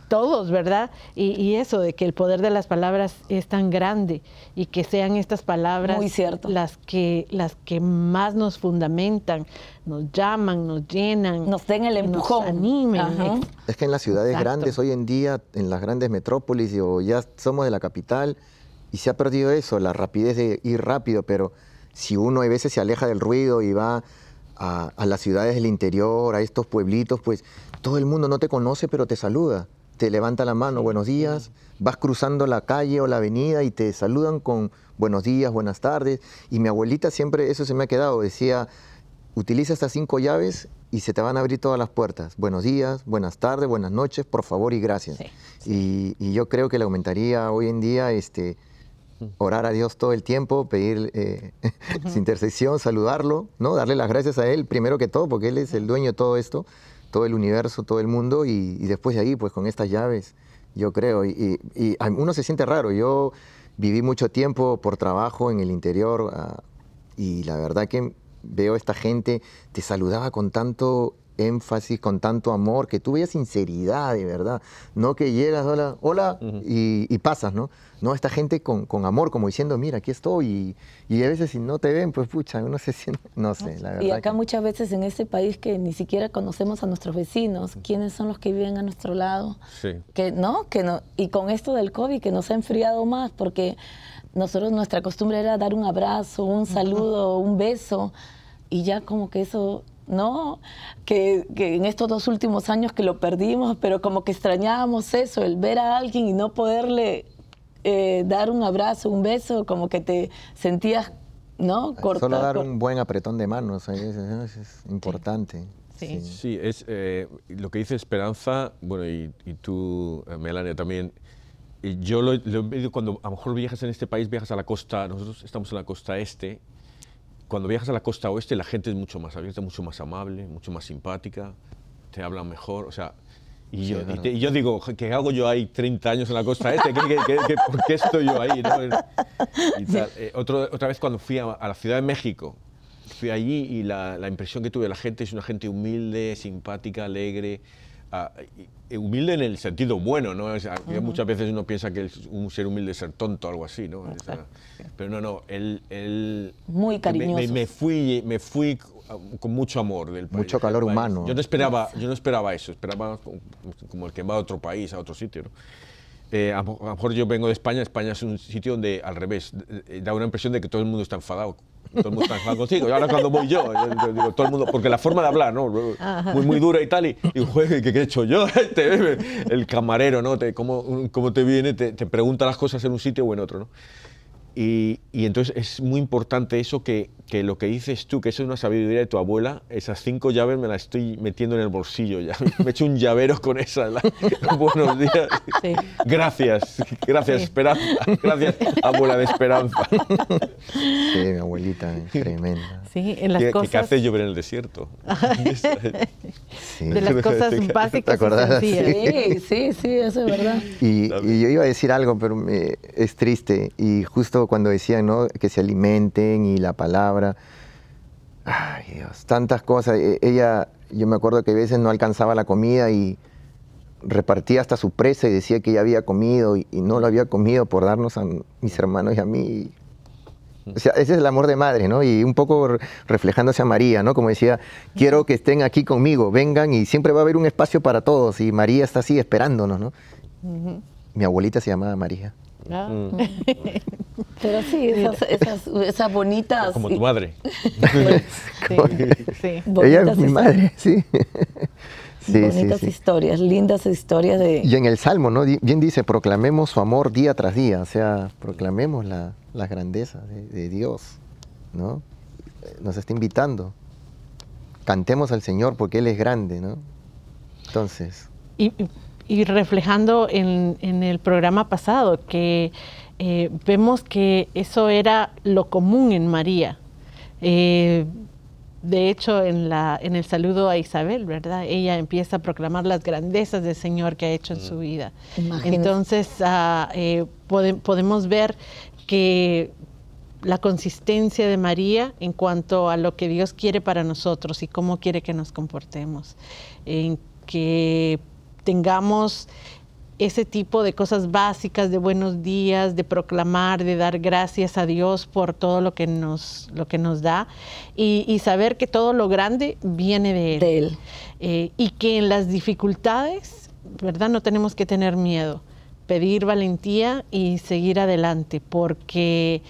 todos, ¿verdad? Y, eso de que el poder de las palabras es tan grande y que sean estas palabras las que las que más nos fundamentan, nos llaman, nos llenan, nos den el empujón, nos animen. Es que en las ciudades grandes hoy en día, en las grandes metrópolis o ya somos de la capital y se ha perdido eso, la rapidez de ir rápido, pero si uno a veces se aleja del ruido y va a, a las ciudades del interior, a estos pueblitos, pues todo el mundo no te conoce, pero te saluda te levanta la mano, buenos días, vas cruzando la calle o la avenida y te saludan con buenos días, buenas tardes. Y mi abuelita siempre, eso se me ha quedado, decía, utiliza estas cinco llaves y se te van a abrir todas las puertas. Buenos días, buenas tardes, buenas noches, por favor y gracias. Y, yo creo que le aumentaría hoy en día este, orar a Dios todo el tiempo, pedir eh, su intercesión, saludarlo, ¿no? darle las gracias a Él primero que todo, porque Él es el dueño de todo esto todo el universo, todo el mundo, y, después de ahí, pues con estas llaves, yo creo, y, uno se siente raro. Yo viví mucho tiempo por trabajo en el interior ah, y la verdad que veo a esta gente, te saludaba con tanto énfasis, con tanto amor, que tú veías sinceridad, de verdad. No que llegas, hola, hola, y, pasas, ¿no? No, esta gente con, amor, como diciendo, mira, aquí estoy. Y, a veces si no te ven, pues pucha, uno se siente, no sé, la verdad. Y acá muchas veces en este país que ni siquiera conocemos a nuestros vecinos, quiénes son los que viven a nuestro lado. Sí. Que no, que no. Y con esto del COVID que nos ha enfriado más, porque nosotros nuestra costumbre era dar un abrazo, un saludo, un beso. Y ya como que eso ¿no? Que, en estos dos últimos años que lo perdimos, pero como que extrañábamos eso, el ver a alguien y no poderle eh, dar un abrazo, un beso, como que te sentías, ¿no? Solo dar un buen apretón de manos, es, importante. Sí. sí. es eh, lo que dice Esperanza, bueno, y, tú, eh, Melania, también. Yo lo, lo he visto cuando a lo mejor viajas en este país, viajas a la costa, nosotros estamos en la costa este, cuando viajas a la costa oeste la gente es mucho más abierta, mucho más amable, mucho más simpática, te hablan mejor, o sea, y yo, y, yo digo, ¿qué hago yo ahí 30 años en la costa este? ¿Qué, por qué estoy yo ahí? Eh, otra vez cuando fui a, la Ciudad de México, fui allí y la, la, impresión que tuve de la gente es una gente humilde, simpática, alegre, humilde en el sentido bueno, ¿no? Muchas veces uno piensa que un ser humilde es ser tonto o algo así, ¿no? pero no, no, él... él Muy cariñoso. Me, fui, me fui con mucho amor del país. Mucho calor humano. Yo no esperaba, yo no esperaba eso, esperaba como el que va a otro país, a otro sitio, ¿no? Eh, a, lo mejor yo vengo de España, España es un sitio donde al revés, da una impresión de que todo el mundo está enfadado todo el mundo está enfadado contigo. Y ahora cuando voy yo, digo, todo el mundo, porque la forma de hablar, ¿no? Muy, muy dura y tal. Y, y ¿qué, he hecho yo? Este, el camarero, ¿no? Te, ¿cómo, ¿Cómo te viene? Te, te pregunta las cosas en un sitio o en otro, ¿no? Y, y, entonces es muy importante eso que, que, lo que dices tú, que eso es una sabiduría de tu abuela, esas cinco llaves me las estoy metiendo en el bolsillo ya. Me he hecho un llavero con esas. buenos días. Gracias, gracias Esperanza, gracias abuela de Esperanza. Sí, mi abuelita, tremenda. Sí, en las ¿Qué, cosas... ¿Qué hace llover en el desierto? sí. De las cosas básicas. ¿Te Sí, sí, sí, eso es verdad. Y, y, yo iba a decir algo, pero me, es triste. Y justo cuando decían ¿no? que se alimenten y la palabra. Ay, Dios, tantas cosas. E, ella, yo me acuerdo que a veces no alcanzaba la comida y repartía hasta su presa y decía que ya había comido y, no lo había comido por darnos a mis hermanos y a mí. O sea, ese es el amor de madre, ¿no? Y un poco reflejándose a María, ¿no? Como decía, quiero que estén aquí conmigo, vengan y siempre va a haber un espacio para todos y María está así esperándonos, ¿no? Mi abuelita se llamaba María. Mm. Pero sí, esas, bonitas... Como tu madre. sí, Ella es mi madre, sí. bonitas historias, lindas historias de... Y en el Salmo, ¿no? Bien dice, proclamemos su amor día tras día, o sea, proclamemos la, la grandeza de, Dios, ¿no? Nos está invitando. Cantemos al Señor porque Él es grande, ¿no? Entonces... Y, y reflejando en, en, el programa pasado, que eh, vemos que eso era lo común en María. Eh, de hecho, en, la, en el saludo a Isabel, ¿verdad? Ella empieza a proclamar las grandezas del Señor que ha hecho en su vida. Entonces, ah, eh, podemos ver que la consistencia de María en cuanto a lo que Dios quiere para nosotros y cómo quiere que nos comportemos. En que tengamos ese tipo de cosas básicas, de buenos días, de proclamar, de dar gracias a Dios por todo lo que nos, lo que nos da y, saber que todo lo grande viene de Él. De él. Eh, y que en las dificultades, ¿verdad? No tenemos que tener miedo, pedir valentía y seguir adelante, porque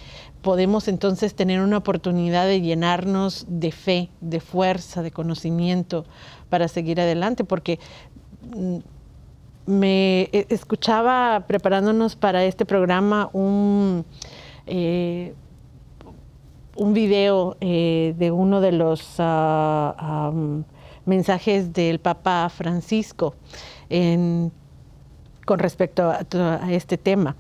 podemos entonces tener una oportunidad de llenarnos de fe, de fuerza, de conocimiento para seguir adelante, porque mm, me e, escuchaba preparándonos para este programa un, eh, un video eh, de uno de los ah, mensajes del Papa Francisco con respecto a, este tema.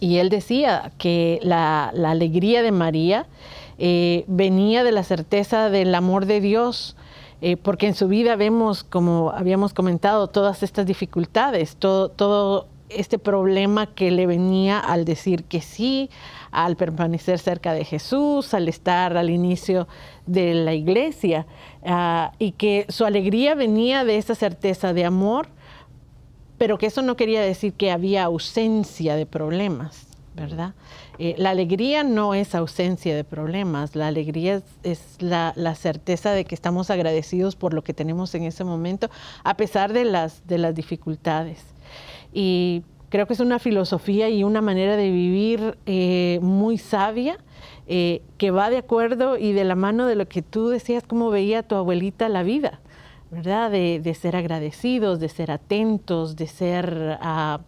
Y él decía que la, alegría de María eh, venía de la certeza del amor de Dios, eh, porque en su vida vemos, como habíamos comentado, todas estas dificultades, todo, este problema que le venía al decir que sí, al permanecer cerca de Jesús, al estar al inicio de la iglesia, ah, y que su alegría venía de esa certeza de amor, pero que eso no quería decir que había ausencia de problemas, ¿verdad? Eh, la alegría no es ausencia de problemas, la alegría es, la, certeza de que estamos agradecidos por lo que tenemos en ese momento, a pesar de las, de las dificultades. Y creo que es una filosofía y una manera de vivir eh, muy sabia, eh, que va de acuerdo y de la mano de lo que tú decías, cómo veía tu abuelita la vida, ¿verdad? De, ser agradecidos, de ser atentos, de ser... Ah,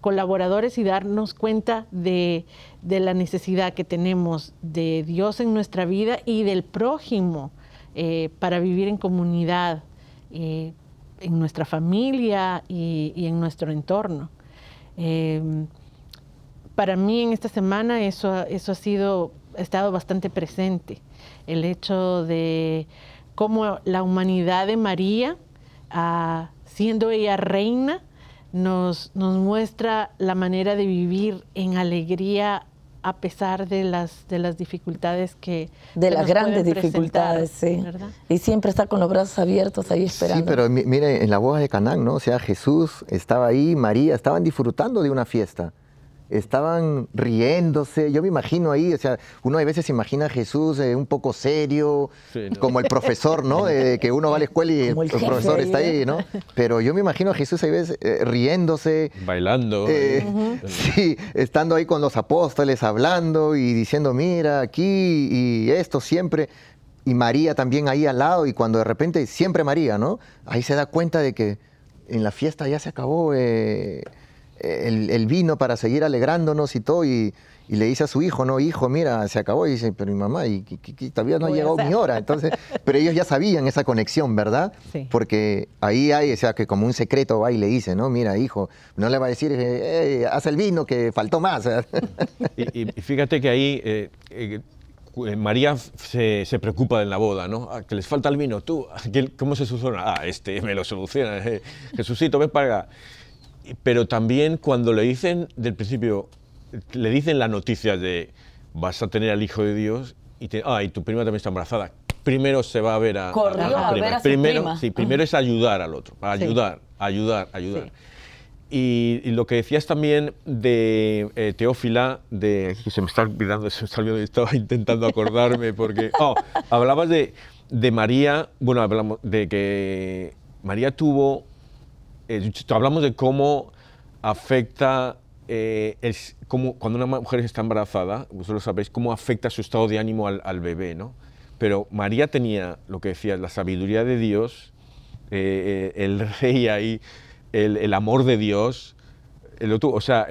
colaboradores y darnos cuenta de, la necesidad que tenemos de Dios en nuestra vida y del prójimo eh, para vivir en comunidad, eh, en nuestra familia y, en nuestro entorno. Em, para mí en esta semana eso, eso ha sido, ha estado bastante presente, el hecho de cómo la humanidad de María, ah, siendo ella reina, nos, nos muestra la manera de vivir en alegría a pesar de las, de las dificultades que... De las grandes dificultades, sí. Y siempre está con los brazos abiertos ahí esperando. Sí, pero mire, en la boda de Canaán, ¿no? O sea, Jesús estaba ahí, María, estaban disfrutando de una fiesta estaban riéndose. Yo me imagino ahí, o sea, uno a veces imagina a Jesús eh, un poco serio, como el profesor, ¿no? De que uno va a la escuela y el, profesor está ahí, ¿no? Pero yo me imagino a Jesús a veces eh, riéndose. Bailando. Eh, sí, estando ahí con los apóstoles, hablando y diciendo, mira, aquí y esto siempre. Y María también ahí al lado, y cuando de repente, siempre María, ¿no? Ahí se da cuenta de que en la fiesta ya se acabó el, vino para seguir alegrándonos y todo, y, le dice a su hijo, no, hijo, mira, se acabó, y dice, pero mi mamá, y, todavía no ha llegado mi hora, entonces, pero ellos ya sabían esa conexión, ¿verdad? Porque ahí hay, o sea, que como un secreto va y le dice, no, mira, hijo, no le va a decir, eh, haz el vino que faltó más. y, fíjate que ahí... Eh, eh, María se, preocupa en la boda, ¿no? Ah, que les falta el vino, tú, ¿cómo se soluciona? Ah, este me lo soluciona. Jesucito, ven para acá pero también cuando le dicen del principio, le dicen la noticia de vas a tener al Hijo de Dios y, ah, y tu prima también está embarazada. Primero se va a ver a, a, ver a primero, Sí, primero es ayudar al otro, ayudar, ayudar, ayudar. Y, lo que decías también de eh, Teófila, de se me está olvidando, se me está olvidando, estaba intentando acordarme porque oh, hablabas de, de María, bueno, hablamos de que María tuvo eh, hablamos de cómo afecta, eh, cuando una mujer está embarazada, vosotros sabéis cómo afecta su estado de ánimo al, bebé, ¿no? Pero María tenía, lo que decía, la sabiduría de Dios, eh, el rey ahí, el, amor de Dios, otro, o sea,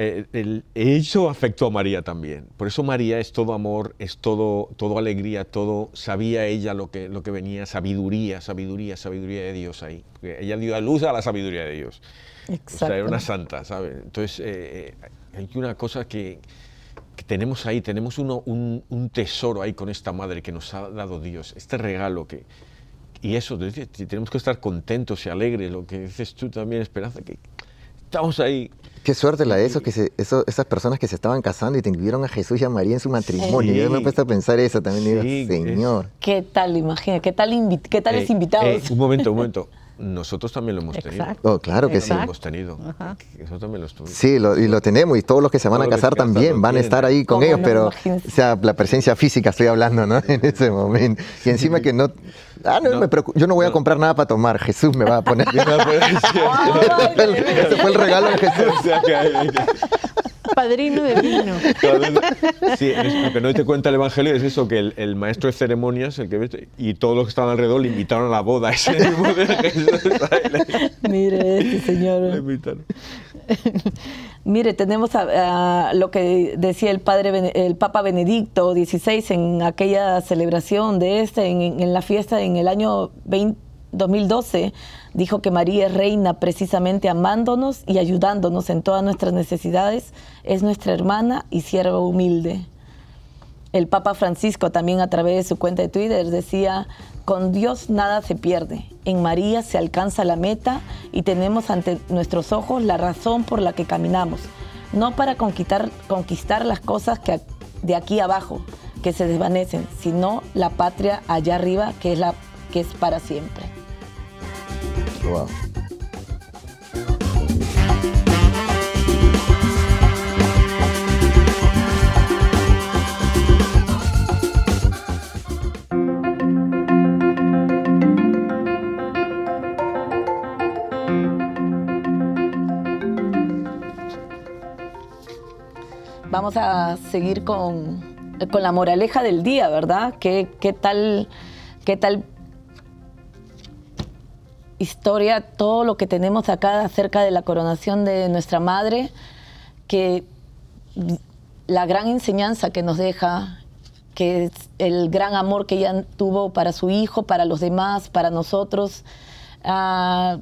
eso afectó a María también. Por eso María es todo amor, es todo, todo alegría, todo, sabía ella lo que, lo que venía, sabiduría, sabiduría, sabiduría de Dios ahí. ella dio a luz a la sabiduría de Dios. Exacto. O sea, era una santa, ¿sabes? Entonces, eh, eh, hay una cosa que, tenemos ahí, tenemos uno, un, un, tesoro ahí con esta madre que nos ha dado Dios, este regalo que... Y eso, tenemos que estar contentos y alegres, lo que dices tú también, Esperanza, que estamos ahí. Qué suerte la de esos, que esas personas que se estaban casando y tuvieron a Jesús y a María en su matrimonio. Yo me he puesto a pensar eso también. digo, Señor. ¿Qué tal, imagina? ¿Qué tal, qué tales eh, invitados? Eh, un momento, un momento. nosotros también lo hemos tenido. Exacto. Oh, claro que sí. Lo hemos tenido. Eso también lo tuvimos. Sí, lo- y lo tenemos, y todos los que se van a Todos casar se también van a estar ahí con ¿Cómo ellos, no? pero o sea, la presencia física estoy hablando, ¿no? En ese momento. Y encima que no, ah, no, No. me yo no voy a comprar nada para tomar, Jesús me va a poner. Ese fue el regalo de Jesús. O sea, que hay- Padrino de vino. Sí, es- lo que no te cuenta el Evangelio es eso, que el, el maestro de ceremonias, el que y todos los que estaban alrededor le invitaron a la boda. Ese mismo de Jesús, le, Mire, este le señor. invitaron. Mire, tenemos a- lo que decía el padre, el Papa Benedicto XVI en aquella celebración de este, en, la fiesta en el año 20 2012, dijo que María es reina precisamente amándonos y ayudándonos en todas nuestras necesidades, es nuestra hermana y sierva humilde. El Papa Francisco también a través de su cuenta de Twitter decía, con Dios nada se pierde, en María se alcanza la meta y tenemos ante nuestros ojos la razón por la que caminamos, no para conquistar, conquistar las cosas que de aquí abajo, que se desvanecen, sino la patria allá arriba, que es, la, que es para siempre. Vamos a seguir con, con la moraleja del día, ¿verdad? ¿Qué, qué tal, qué tal historia, todo lo que tenemos acá acerca de la coronación de nuestra madre, que la gran enseñanza que nos deja, que es el gran amor que ella tuvo para su hijo, para los demás, para nosotros, ah,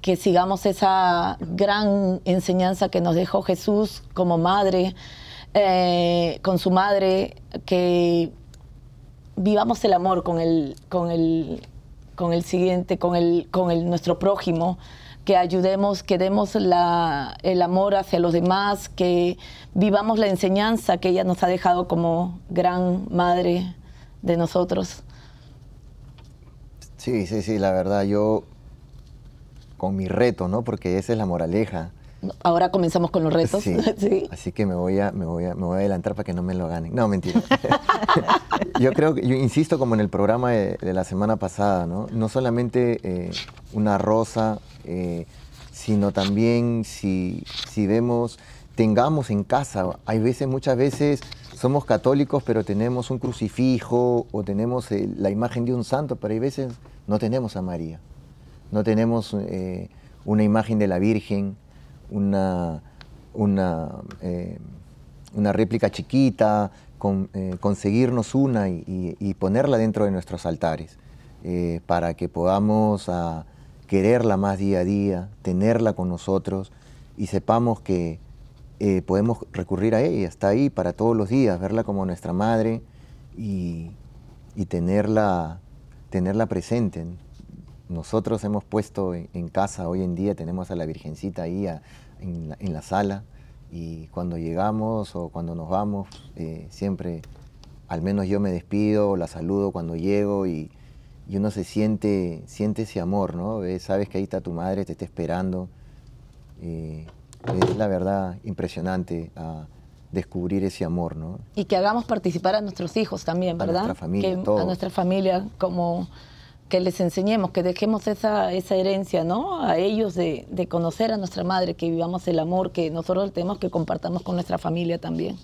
que sigamos esa gran enseñanza que nos dejó Jesús como madre, eh, con su madre, que vivamos el amor con el, con el, con el siguiente, con, el, con el, nuestro prójimo, que ayudemos, que demos la, el amor hacia los demás, que vivamos la enseñanza que ella nos ha dejado como gran madre de nosotros. Sí, sí, sí, la verdad, yo con mi reto, ¿no? Porque esa es la moraleja. Ahora comenzamos con los retos. Sí. Sí. Así que me voy a, me voy a, me voy a adelantar para que no me lo ganen. No, mentira. yo creo que, yo insisto como en el programa de, de la semana pasada, ¿no? No solamente eh, una rosa, eh, sino también si, si vemos, tengamos en casa, hay veces, muchas veces somos católicos, pero tenemos un crucifijo o tenemos eh, la imagen de un santo, pero hay veces no tenemos a María, no tenemos eh, una imagen de la Virgen, una, una, eh, réplica chiquita, eh, conseguirnos una y, ponerla dentro de nuestros altares, para que podamos ah, quererla más día a día, tenerla con nosotros y sepamos que podemos recurrir a ella, está ahí para todos los días, verla como nuestra madre y, y tenerla, tenerla presente. Nosotros hemos puesto en, en casa hoy en día, tenemos a la Virgencita ahí a- en, la, en la sala y cuando llegamos o cuando nos vamos, eh, siempre, al menos yo me despido, la saludo cuando llego y, y uno se siente, siente ese amor, ¿no? Eh, Sabes que ahí está tu madre, te está esperando. Eh, es la verdad impresionante a descubrir ese amor, ¿no? Y que hagamos participar a nuestros hijos también, A ¿verdad? nuestra familia, Que- a nuestra familia, como que les enseñemos, que dejemos esa, esa herencia, ¿no? A ellos de, de conocer a nuestra madre, que vivamos el amor que nosotros tenemos que compartamos con nuestra familia también.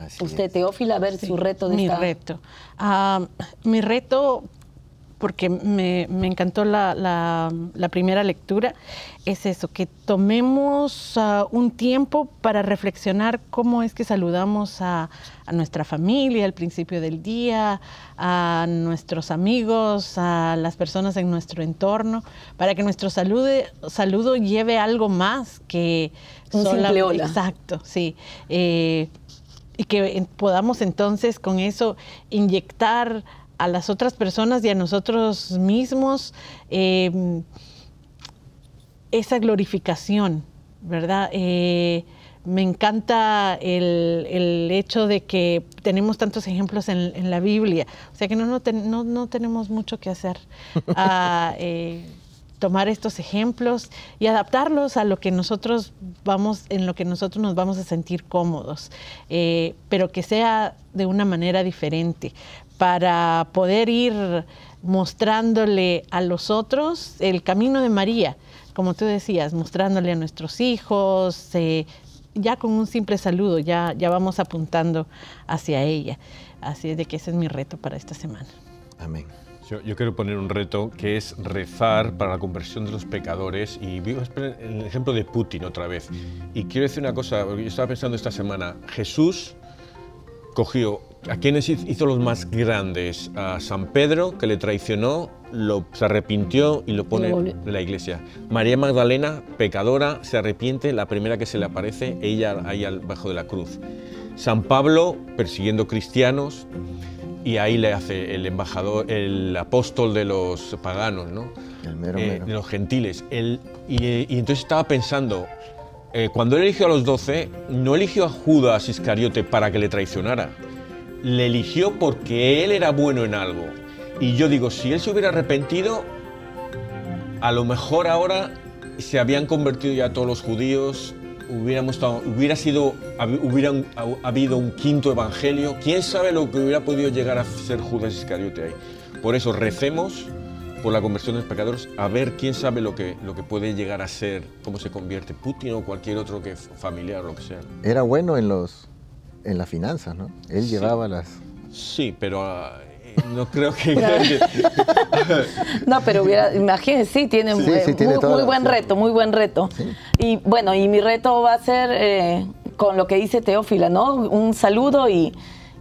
Así Usted, es. Teófila, a ver su reto de mi esta- reto. Ah, mi reto, porque me, me encantó la, la- la primera lectura, es eso, que tomemos ah, un tiempo para reflexionar cómo es que saludamos a, a nuestra familia al principio del día, a nuestros amigos, a las personas en nuestro entorno, para que nuestro salude- saludo lleve algo más que... Un sola- simple hola. Exacto, sí. Eh, y que podamos entonces con eso inyectar a las otras personas y a nosotros mismos eh, esa glorificación, ¿verdad? Eh, me encanta el, el hecho de que tenemos tantos ejemplos en, en la Biblia, o sea que no, no, ten- no- no tenemos mucho que hacer. Ah, eh, tomar estos ejemplos y adaptarlos a lo que nosotros vamos, en lo que nosotros nos vamos a sentir cómodos, eh, pero que sea de una manera diferente, para poder ir mostrándole a los otros el camino de María, como tú decías, mostrándole a nuestros hijos, eh, ya con un simple saludo, ya, ya vamos apuntando hacia ella. Así es de que ese es mi reto para esta semana. Amén. Yo, quiero poner un reto que es rezar para la conversión de los pecadores y vivo el ejemplo de Putin otra vez. Y quiero decir una cosa, yo estaba pensando esta semana, Jesús cogió a quienes hizo los más grandes, a San Pedro que le traicionó, lo, se arrepintió y lo pone en la iglesia. María Magdalena, pecadora, se arrepiente, la primera que se le aparece, ella ahí abajo de la cruz. San Pablo persiguiendo cristianos y ahí le hace el embajador, el apóstol de los paganos, ¿no? Eh, de los gentiles. y, entonces estaba pensando, eh, cuando él eligió a los doce, no eligió a Judas Iscariote para que le traicionara, le eligió porque él era bueno en algo. Y yo digo, si él se hubiera arrepentido, a lo mejor ahora se habían convertido ya todos los judíos, hubiéramos hubiera sido, hubiera habido un quinto evangelio, quién sabe lo que hubiera podido llegar a ser Judas Iscariote ahí. Por eso recemos por la conversión de los pecadores, a ver quién sabe lo que, lo que puede llegar a ser, cómo se convierte Putin o cualquier otro que familiar o lo que sea. Era bueno en los en las finanzas, ¿no? Él llevaba las... Sí, pero ah, no creo que... no, pero hubiera, imagínense, sí, tiene, muy, buen reto, muy buen reto. Y bueno, y mi reto va a ser eh, con lo que dice Teófila, ¿no? Un saludo y,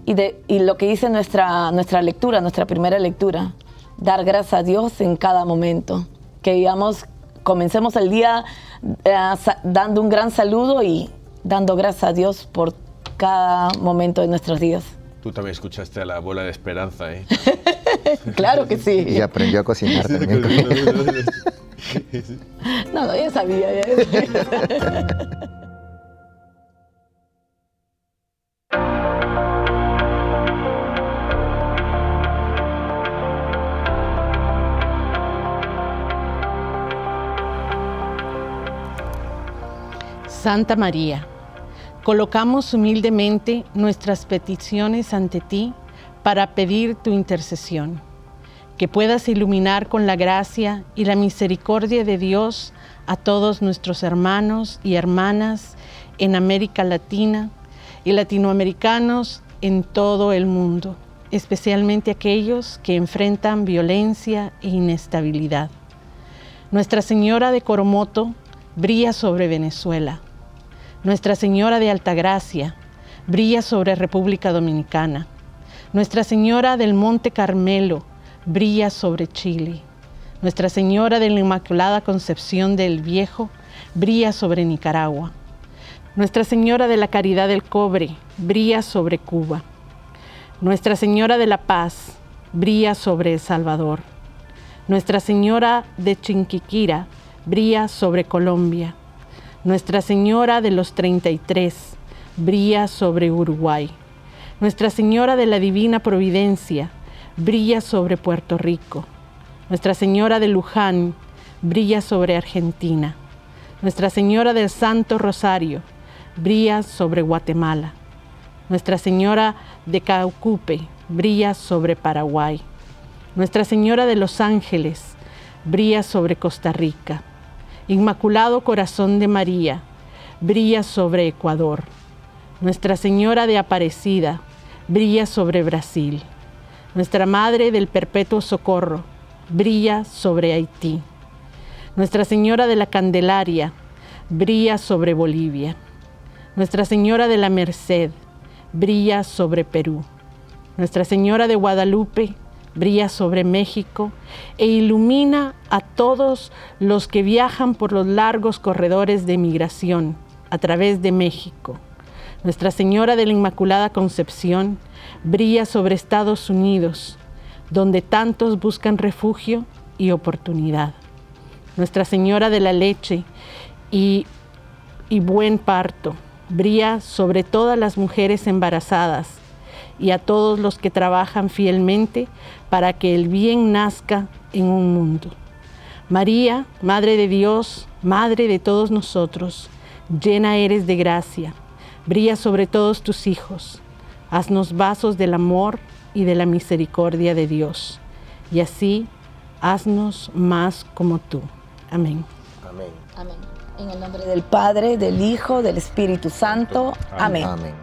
y, de, y lo que dice nuestra, nuestra lectura, nuestra primera lectura. Dar gracias a Dios en cada momento. Que digamos, comencemos el día eh, dando un gran saludo y dando gracias a Dios por cada momento de nuestros días. Tú también escuchaste a la abuela de Esperanza, ¿eh? claro que sí. Y aprendió a cocinar también. no, no, ya sabía. Santa María Colocamos humildemente nuestras peticiones ante ti para pedir tu intercesión, que puedas iluminar con la gracia y la misericordia de Dios a todos nuestros hermanos y hermanas en América Latina y latinoamericanos en todo el mundo, especialmente aquellos que enfrentan violencia e inestabilidad. Nuestra Señora de Coromoto brilla sobre Venezuela nuestra Señora de Altagracia brilla sobre República Dominicana. Nuestra Señora del Monte Carmelo brilla sobre Chile. Nuestra Señora de la Inmaculada Concepción del Viejo brilla sobre Nicaragua. Nuestra Señora de la Caridad del Cobre brilla sobre Cuba. Nuestra Señora de la Paz brilla sobre El Salvador. Nuestra Señora de Chinquiquira brilla sobre Colombia. Nuestra Señora de los 33 brilla sobre Uruguay. Nuestra Señora de la Divina Providencia brilla sobre Puerto Rico. Nuestra Señora de Luján brilla sobre Argentina. Nuestra Señora del Santo Rosario brilla sobre Guatemala. Nuestra Señora de Caucupe brilla sobre Paraguay. Nuestra Señora de los Ángeles brilla sobre Costa Rica. Inmaculado Corazón de María, brilla sobre Ecuador. Nuestra Señora de Aparecida, brilla sobre Brasil. Nuestra Madre del Perpetuo Socorro, brilla sobre Haití. Nuestra Señora de la Candelaria, brilla sobre Bolivia. Nuestra Señora de la Merced, brilla sobre Perú. Nuestra Señora de Guadalupe, brilla sobre México e ilumina a todos los que viajan por los largos corredores de migración a través de México. Nuestra Señora de la Inmaculada Concepción brilla sobre Estados Unidos, donde tantos buscan refugio y oportunidad. Nuestra Señora de la Leche y, y Buen Parto brilla sobre todas las mujeres embarazadas y a todos los que trabajan fielmente para que el bien nazca en un mundo. María, Madre de Dios, Madre de todos nosotros, llena eres de gracia, brilla sobre todos tus hijos. Haznos vasos del amor y de la misericordia de Dios. Y así, haznos más como tú. Amén. Amén. Amén. En el nombre del Padre, del Hijo, del Espíritu Santo. Amén. Amén.